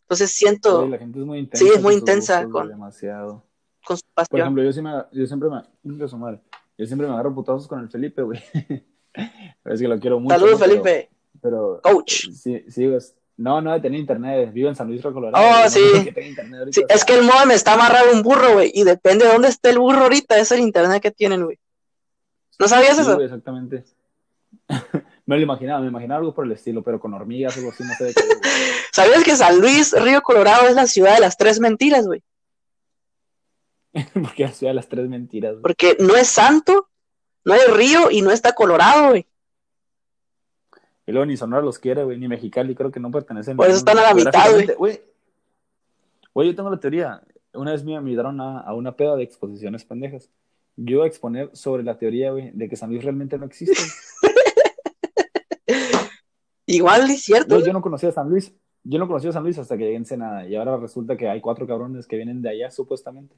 Entonces siento. la gente es muy intensa. Sí, es muy intensa con, demasiado. con su pasión. Por ejemplo, yo, sí me, yo siempre me. Yo siempre me agarro putazos con el Felipe, güey. es que lo quiero mucho. Saludos, Felipe. Pero. Coach. Sí, sí, no, no de tener internet. Vivo en San Luis, Colorado. Oh, sí. sí es que el modem está amarrado un burro, güey. Y depende de dónde esté el burro ahorita, es el internet que tienen, güey. ¿No sabías eso? exactamente. me lo imaginaba, me imaginaba algo por el estilo, pero con hormigas, algo así, no sé de qué. ¿Sabías que San Luis, Río Colorado, es la ciudad de las tres mentiras, güey? Porque la ciudad de las tres mentiras, güey. Porque no es santo, no hay río y no está Colorado, güey. Y luego ni Sonora los quiere, güey, ni Mexicali, creo que no pertenecen. Por eso están a la mitad, güey. Güey, yo tengo la teoría. Una vez me invitaron a, a una peda de exposiciones pendejas. Yo iba a exponer sobre la teoría, güey, de que San Luis realmente no existe. Igual es cierto. yo no conocía a San Luis. Yo no conocía a San Luis hasta que llegué en Senada. Y ahora resulta que hay cuatro cabrones que vienen de allá, supuestamente.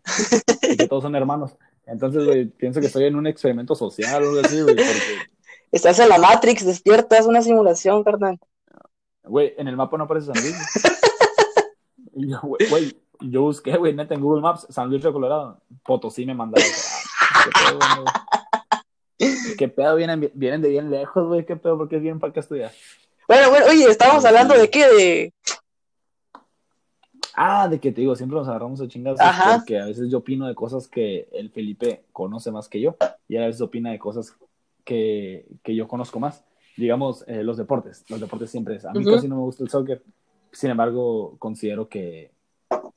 y que todos son hermanos. Entonces, güey, pienso que estoy en un experimento social o algo así, güey. Porque Estás en la Matrix, despierta, es una simulación, carnal. Güey, en el mapa no aparece San Luis. güey, yo busqué, güey, neta, en Google Maps, San Luis de Colorado. Potosí me mandaron. ¿Qué pedo, Vienen, vienen de bien lejos, güey. ¿Qué pedo? porque vienen para acá estudiar? Bueno, bueno, oye, estábamos hablando de qué, de... Ah, de que te digo, siempre nos agarramos a chingados porque a veces yo opino de cosas que el Felipe conoce más que yo y a veces opina de cosas que, que yo conozco más. Digamos, eh, los deportes. Los deportes siempre es. A mí casi no me gusta el soccer. Sin embargo, considero que,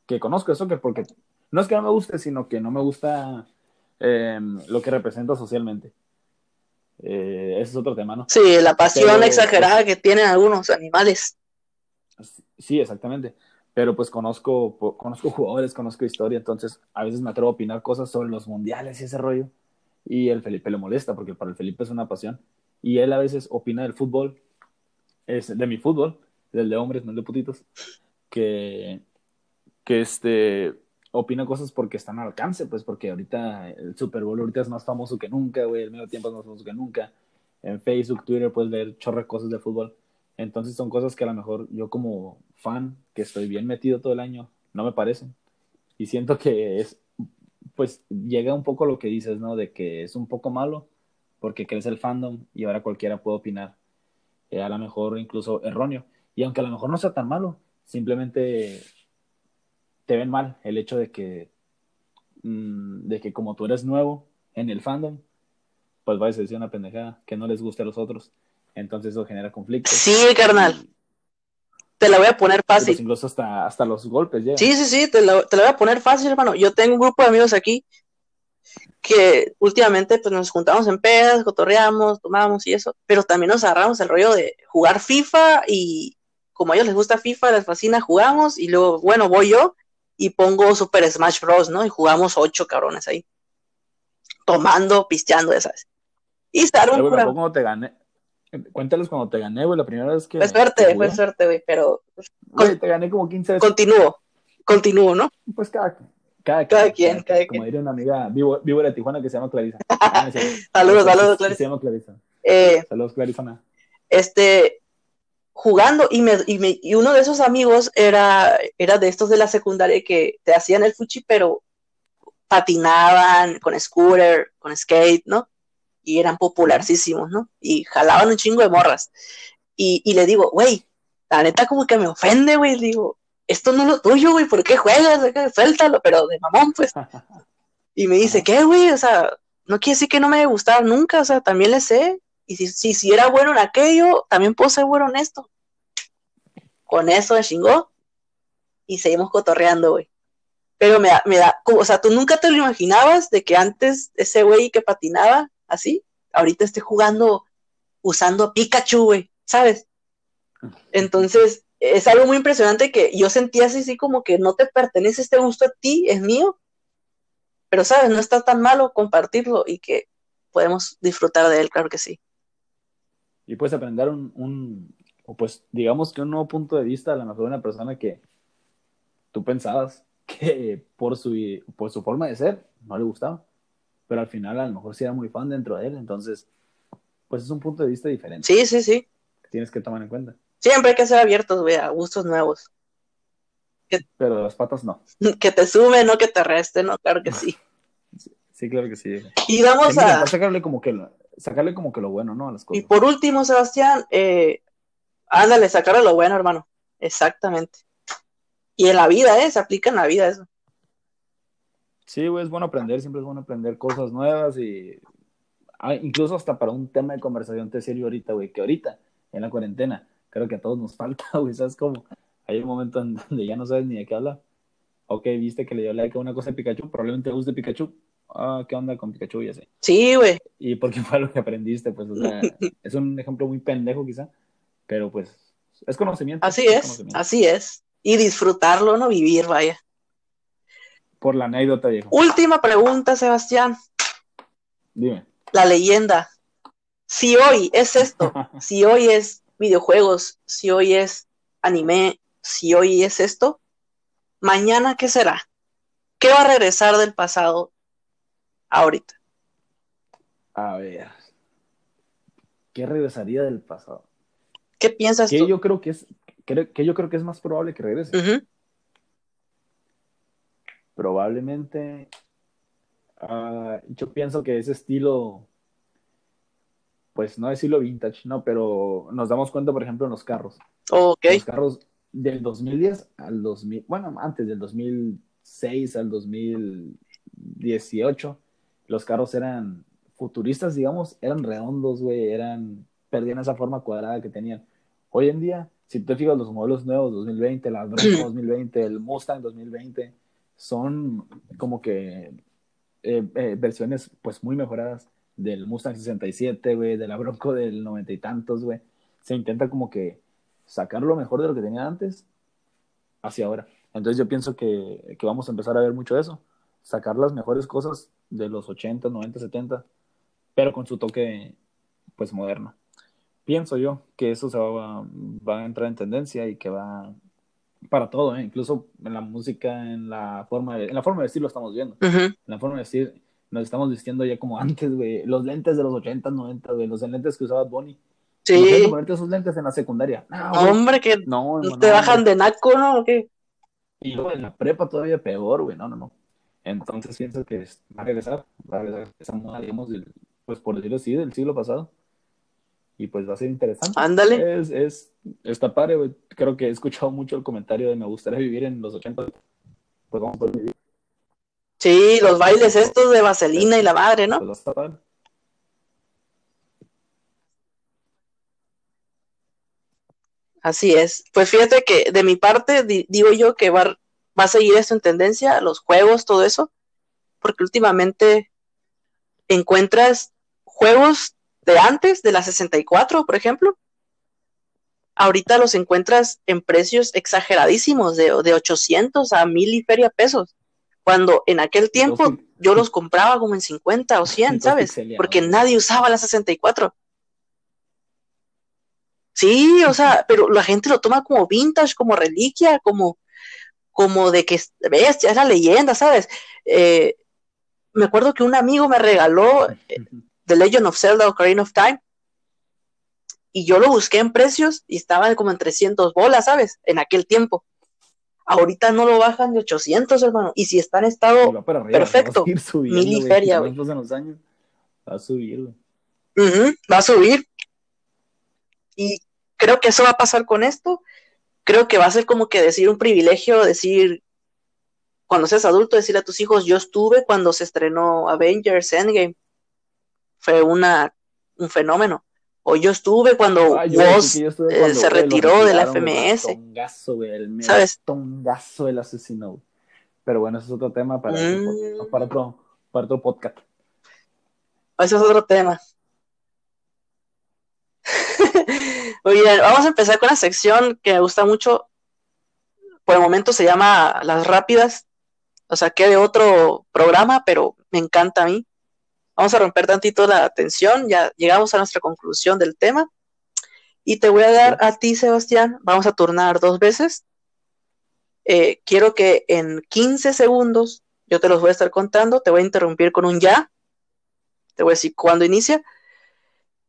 que conozco el soccer porque no es que no me guste, sino que no me gusta em, lo que representa socialmente. Eh, ese es otro tema, ¿no? Sí, la pasión exagerada que tienen algunos animales. Sí, exactamente. Pero pues conozco, conozco jugadores, conozco historia, entonces a veces me atrevo a opinar cosas sobre los mundiales y ese rollo y el Felipe le molesta porque para el Felipe es una pasión y él a veces opina del fútbol, es de mi fútbol, del de hombres, no el de putitos, que, que este, opina cosas porque están al alcance, pues porque ahorita el Super Bowl ahorita es más famoso que nunca, güey, el medio tiempo es más famoso que nunca. En Facebook, Twitter puedes ver chorre cosas de fútbol. Entonces son cosas que a lo mejor yo como fan, que estoy bien metido todo el año, no me parecen. Y siento que es pues llega un poco lo que dices, ¿no? De que es un poco malo porque crees el fandom y ahora cualquiera puede opinar, eh, a lo mejor incluso erróneo. Y aunque a lo mejor no sea tan malo, simplemente te ven mal el hecho de que, mm, de que como tú eres nuevo en el fandom, pues vayas a decir una pendejada que no les guste a los otros. Entonces eso genera conflictos. Sí, carnal. Te la voy a poner fácil. incluso hasta, hasta los golpes ya. Sí, sí, sí, te la, te la voy a poner fácil, hermano. Yo tengo un grupo de amigos aquí que últimamente pues nos juntamos en pedas, cotorreamos, tomamos y eso, pero también nos agarramos el rollo de jugar FIFA y como a ellos les gusta FIFA, les fascina, jugamos y luego, bueno, voy yo y pongo Super Smash Bros, ¿no? Y jugamos ocho cabrones ahí. Tomando, pisteando, ya sabes. Y sale un... te gané, Cuéntales cuando te gané, güey, la primera vez que. Fue suerte, fue suerte, güey, pero. Güey, te gané como 15 veces. Continúo, continúo, ¿no? Pues cada, cada, cada, quien, cada quien. Como diría una amiga vivo, vivo de Tijuana que se llama Clarisa. saludos, saludos, Clarisa. Se llama Clarisa. Saludos, Clarisa. Este, jugando, y, me, y, me, y uno de esos amigos era, era de estos de la secundaria que te hacían el fuchi, pero patinaban con scooter, con skate, ¿no? Y eran popularísimos, ¿no? Y jalaban un chingo de morras. Y, y le digo, güey, la neta como que me ofende, güey, digo, esto no es lo tuyo, güey, ¿por qué juegas? Suéltalo, pero de mamón, pues. Y me dice, ¿qué, güey? O sea, no quiere decir que no me gustado nunca, o sea, también le sé. Y si, si, si era bueno en aquello, también puedo ser bueno en esto. Con eso me chingó y seguimos cotorreando, güey. Pero me da, me da, o sea, tú nunca te lo imaginabas de que antes ese güey que patinaba así, ahorita esté jugando usando Pikachu, güey, ¿sabes? Entonces, es algo muy impresionante que yo sentía así, así como que no te pertenece este gusto a ti, es mío, pero sabes, no está tan malo compartirlo y que podemos disfrutar de él, claro que sí. Y puedes aprender un, o pues digamos que un nuevo punto de vista a lo mejor de una persona que tú pensabas que por su, por su forma de ser no le gustaba, pero al final a lo mejor sí era muy fan dentro de él, entonces pues es un punto de vista diferente. Sí, sí, sí. Que tienes que tomar en cuenta. Siempre hay que ser abiertos, güey, a gustos nuevos. Pero las patas no. Que te sume, no que te reste, ¿no? Claro que sí. sí, claro que sí. Y vamos a... Sacarle como que lo, sacarle como que lo bueno, ¿no? A las cosas. Y por último, Sebastián, eh, ándale, sacarle lo bueno, hermano. Exactamente. Y en la vida, ¿eh? Se aplica en la vida eso. Sí, güey, es bueno aprender, siempre es bueno aprender cosas nuevas y ah, incluso hasta para un tema de conversación te sirve ahorita, güey, que ahorita, en la cuarentena, creo que a todos nos falta, güey, ¿sabes cómo? Hay un momento en donde ya no sabes ni de qué habla. Ok, viste que le dio like a una cosa de Pikachu, probablemente te guste Pikachu. Ah, ¿qué onda con Pikachu? Ya sé. Sí, güey. Y porque fue lo que aprendiste, pues, o sea, es un ejemplo muy pendejo quizá, pero pues, es conocimiento. Así es, así es. Y disfrutarlo, no vivir, vaya. Por la anécdota, viejo. Última pregunta, Sebastián. Dime. La leyenda. Si hoy es esto, si hoy es videojuegos, si hoy es anime, si hoy es esto, mañana ¿qué será? ¿Qué va a regresar del pasado ahorita? A ver. ¿Qué regresaría del pasado? ¿Qué piensas que tú? Yo creo que, es, que, yo creo que es más probable que regrese. Probablemente. Ah, yo pienso que ese estilo. Pues no estilo vintage, ¿no? Pero nos damos cuenta, por ejemplo, en los carros. Ok. Los carros del 2010 al 2000, bueno, antes del 2006 al 2018, los carros eran futuristas, digamos, eran redondos, güey, eran, perdían esa forma cuadrada que tenían. Hoy en día, si te fijas los modelos nuevos, 2020, la Bronco 2020, el Mustang 2020, son como que eh, eh, versiones pues muy mejoradas del Mustang 67, güey, de la Bronco del noventa y tantos, güey. Se intenta como que sacar lo mejor de lo que tenía antes hacia ahora. Entonces yo pienso que, vamos a empezar a ver mucho eso, sacar las mejores cosas de los 80, 90, 70, pero con su toque pues moderno. Pienso yo que eso va, va a entrar en tendencia y que va para todo, ¿eh? incluso en la música, en la forma de, en la forma de vestir lo estamos viendo. En la forma de vestir nos estamos vistiendo ya como antes, güey. Los lentes de los 80, 90, güey. Los lentes que usaba Bonnie. Sí. ponerte esos lentes en la secundaria. Hombre, que no, te bajan de naco, ¿no? ¿O qué? Y luego en la prepa todavía peor, güey. No, no, no. Entonces pienso que va a regresar, va a regresar esa moda, digamos, pues por decirlo así, del siglo pasado. Y pues va a ser interesante. Ándale. Es, es, está padre, güey. Creo que he escuchado mucho el comentario de me gustaría vivir en los 80. Pues vamos a poder vivir. Sí, los bailes estos de vaselina y la madre, ¿no? Pues está padre. Así es. Pues fíjate que de mi parte digo yo que va, va a seguir esto en tendencia, los juegos, todo eso, porque últimamente encuentras juegos de antes, de la 64, por ejemplo. Ahorita los encuentras en precios exageradísimos, de, de 800 a 1000 y feria pesos. Cuando en aquel tiempo yo los compraba como en 50 o 100, ¿sabes? Porque nadie usaba la 64. Sí, o sea, pero la gente lo toma como vintage, como reliquia, como, como de que, ves, ya es la leyenda, ¿sabes? Eh, me acuerdo que un amigo me regaló eh, The Legend of Zelda Ocarina of Time y yo lo busqué en precios y estaba como en 300 bolas, ¿sabes? En aquel tiempo. Ahorita no lo bajan de 800, hermano. Y si está en estado perfecto, mil y feria, güey. Va a subir, güey. va a subir. Y creo que eso va a pasar con esto. Creo que va a ser como que decir un privilegio, decir, cuando seas adulto, decirle a tus hijos, yo estuve cuando se estrenó Avengers Endgame. Fue una, un fenómeno. O yo estuve cuando ah, vos eh, se retiró de la FMS. Tongazo, el ¿Sabes? Tongazo el asesino. Pero bueno, ese es otro tema para, mm. para, otro, para otro podcast. Ese es otro tema. Muy bien, vamos a empezar con la sección que me gusta mucho. Por el momento se llama Las Rápidas. O sea, que de otro programa, pero me encanta a mí. Vamos a romper tantito la tensión. Ya llegamos a nuestra conclusión del tema. Y te voy a dar a ti, Sebastián, vamos a turnar dos veces. Eh, quiero que en 15 segundos, yo te los voy a estar contando, te voy a interrumpir con un ya, te voy a decir cuándo inicia,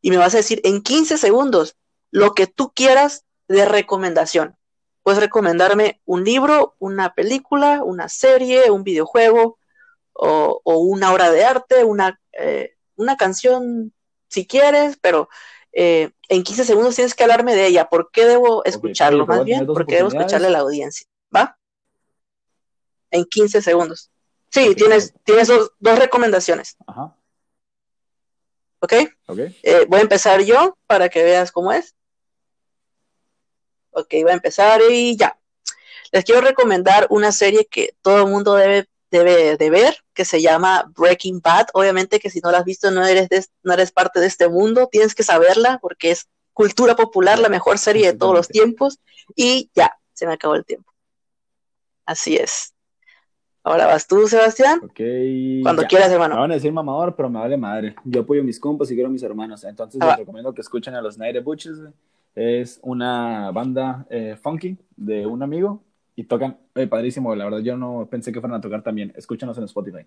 y me vas a decir en 15 segundos lo que tú quieras de recomendación. Puedes recomendarme un libro, una película, una serie, un videojuego o, una obra de arte, una, eh, una canción si quieres, pero eh, en 15 segundos tienes que hablarme de ella. ¿Por qué debo escucharlo? más bien, ¿por qué debo escucharle a la audiencia? ¿Va? En 15 segundos. Sí, tienes, tienes dos, recomendaciones. Ajá. ¿Ok? Eh, voy a empezar yo para que veas cómo es. Ok, voy a empezar y ya. Les quiero recomendar una serie que todo el mundo debe debe de ver, que se llama Breaking Bad. Obviamente que si no la has visto no eres, no eres parte de este mundo, tienes que saberla porque es cultura popular, la mejor serie de todos los tiempos. Y ya, se me acabó el tiempo. Así es. Ahora vas tú, Sebastián. Ok. Cuando quieras, hermano. Me van a decir mamador, pero me vale madre. Yo apoyo a mis compas y quiero a mis hermanos. Entonces les recomiendo que escuchen a los Night Butches. Es una banda eh, funky de un amigo y tocan, eh, padrísimo, la verdad, yo no pensé que fueran a tocar también. Escúchanos en Spotify.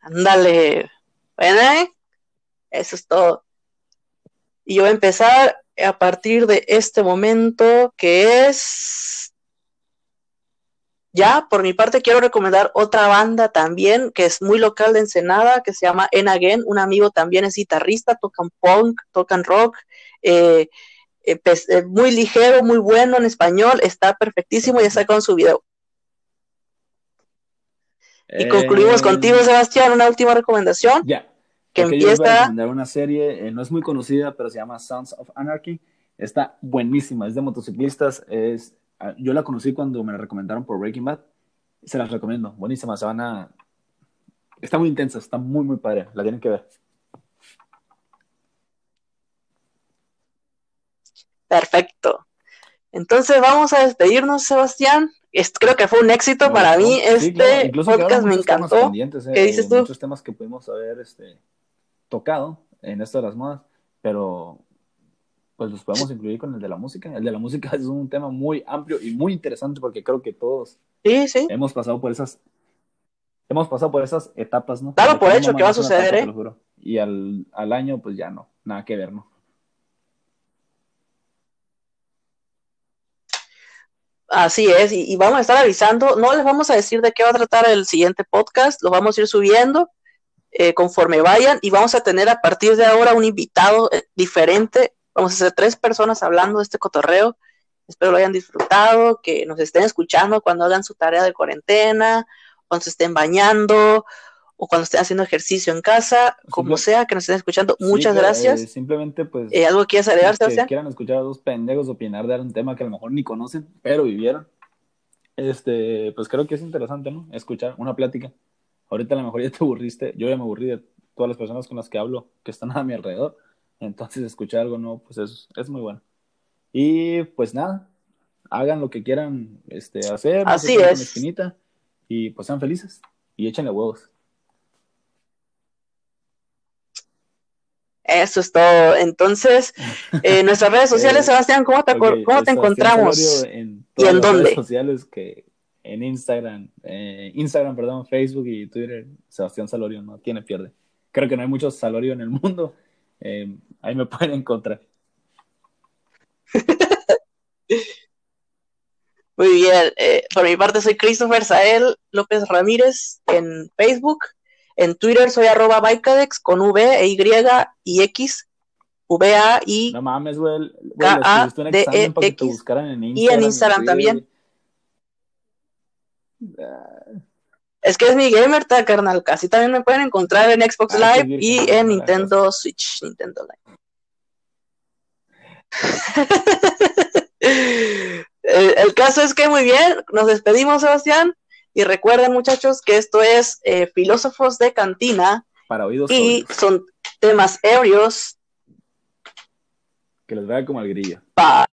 Ándale. Bueno, ¿eh? eso es todo. Y yo voy a empezar a partir de este momento que es... Ya, por mi parte quiero recomendar otra banda también que es muy local de Ensenada, que se llama En Again. Un amigo también es guitarrista, tocan punk, tocan rock. Eh, eh, eh, muy ligero, muy bueno en español, está perfectísimo, ya está con su video. Y concluimos eh, contigo, Sebastián, una última recomendación. Ya. Que empieza. Yo una serie, no es muy conocida, pero se llama Sons of Anarchy. Está buenísima, es de motociclistas. Es, ah, yo la conocí cuando me la recomendaron por Breaking Bad. Se las recomiendo, buenísima. Se van a. Está muy intensa, está muy, muy padre. La tienen que ver. Perfecto. Entonces vamos a despedirnos, Sebastián. creo que fue un éxito para mí. Este podcast me encantó. Eh, ¿Qué dices tú? Muchos temas que pudimos haber este, tocado en esto de las modas, pero pues los podemos incluir con el de la música. El de la música es un tema muy amplio y muy interesante porque creo que todos hemos pasado por esas hemos pasado por esas etapas, ¿no? Dalo por hecho que va a suceder, ¿eh? Y al, al año, pues ya no, nada que ver, ¿no? Así es, y, vamos a estar avisando, no les vamos a decir de qué va a tratar el siguiente podcast, lo vamos a ir subiendo eh, conforme vayan y vamos a tener a partir de ahora un invitado eh, diferente, vamos a ser tres personas hablando de este cotorreo, espero lo hayan disfrutado, que nos estén escuchando cuando hagan su tarea de cuarentena, cuando se estén bañando o cuando estén haciendo ejercicio en casa, como sea que nos estén escuchando. Muchas gracias. Eh, simplemente, pues. Eh, ¿Algo quieras agregar, Que quieran escuchar a dos pendejos opinar de un tema que a lo mejor ni conocen, pero vivieron. Este, pues creo que es interesante, ¿no? Escuchar una plática. Ahorita a lo mejor ya te aburriste. Yo ya me aburrí de todas las personas con las que hablo que están a mi alrededor. Entonces, escuchar algo nuevo, pues es, es muy bueno. Y pues nada, hagan lo que quieran este, hacer. Así es. Y pues sean felices y échenle huevos. Eso es todo. Entonces, eh, nuestras redes sociales, eh, Sebastián, ¿cómo te, ¿cómo te encontramos? En ¿Y en dónde? redes sociales que en Instagram, eh, Instagram, perdón, Facebook y Twitter, Sebastián Salorio, no tiene pierde. Creo que no hay muchos Salorio en el mundo. ahí me pueden encontrar. Muy bien. por mi parte, soy Christopher Sael López Ramírez en Facebook. En Twitter soy arroba Baicadex con V, E, Y y X. V, A, I. No mames, güey. K, A, D, E, X. y en Instagram también. Es que es mi gamer tag, carnal. Casi también me pueden encontrar en Xbox ah, Live y en Nintendo Switch, Nintendo Live. el, caso es que muy bien, nos despedimos, Sebastián. Y recuerden, muchachos, que esto es eh, Filósofos de Cantina. Para oídos. Y son temas ebrios. Que les vaya como al grillo. Pa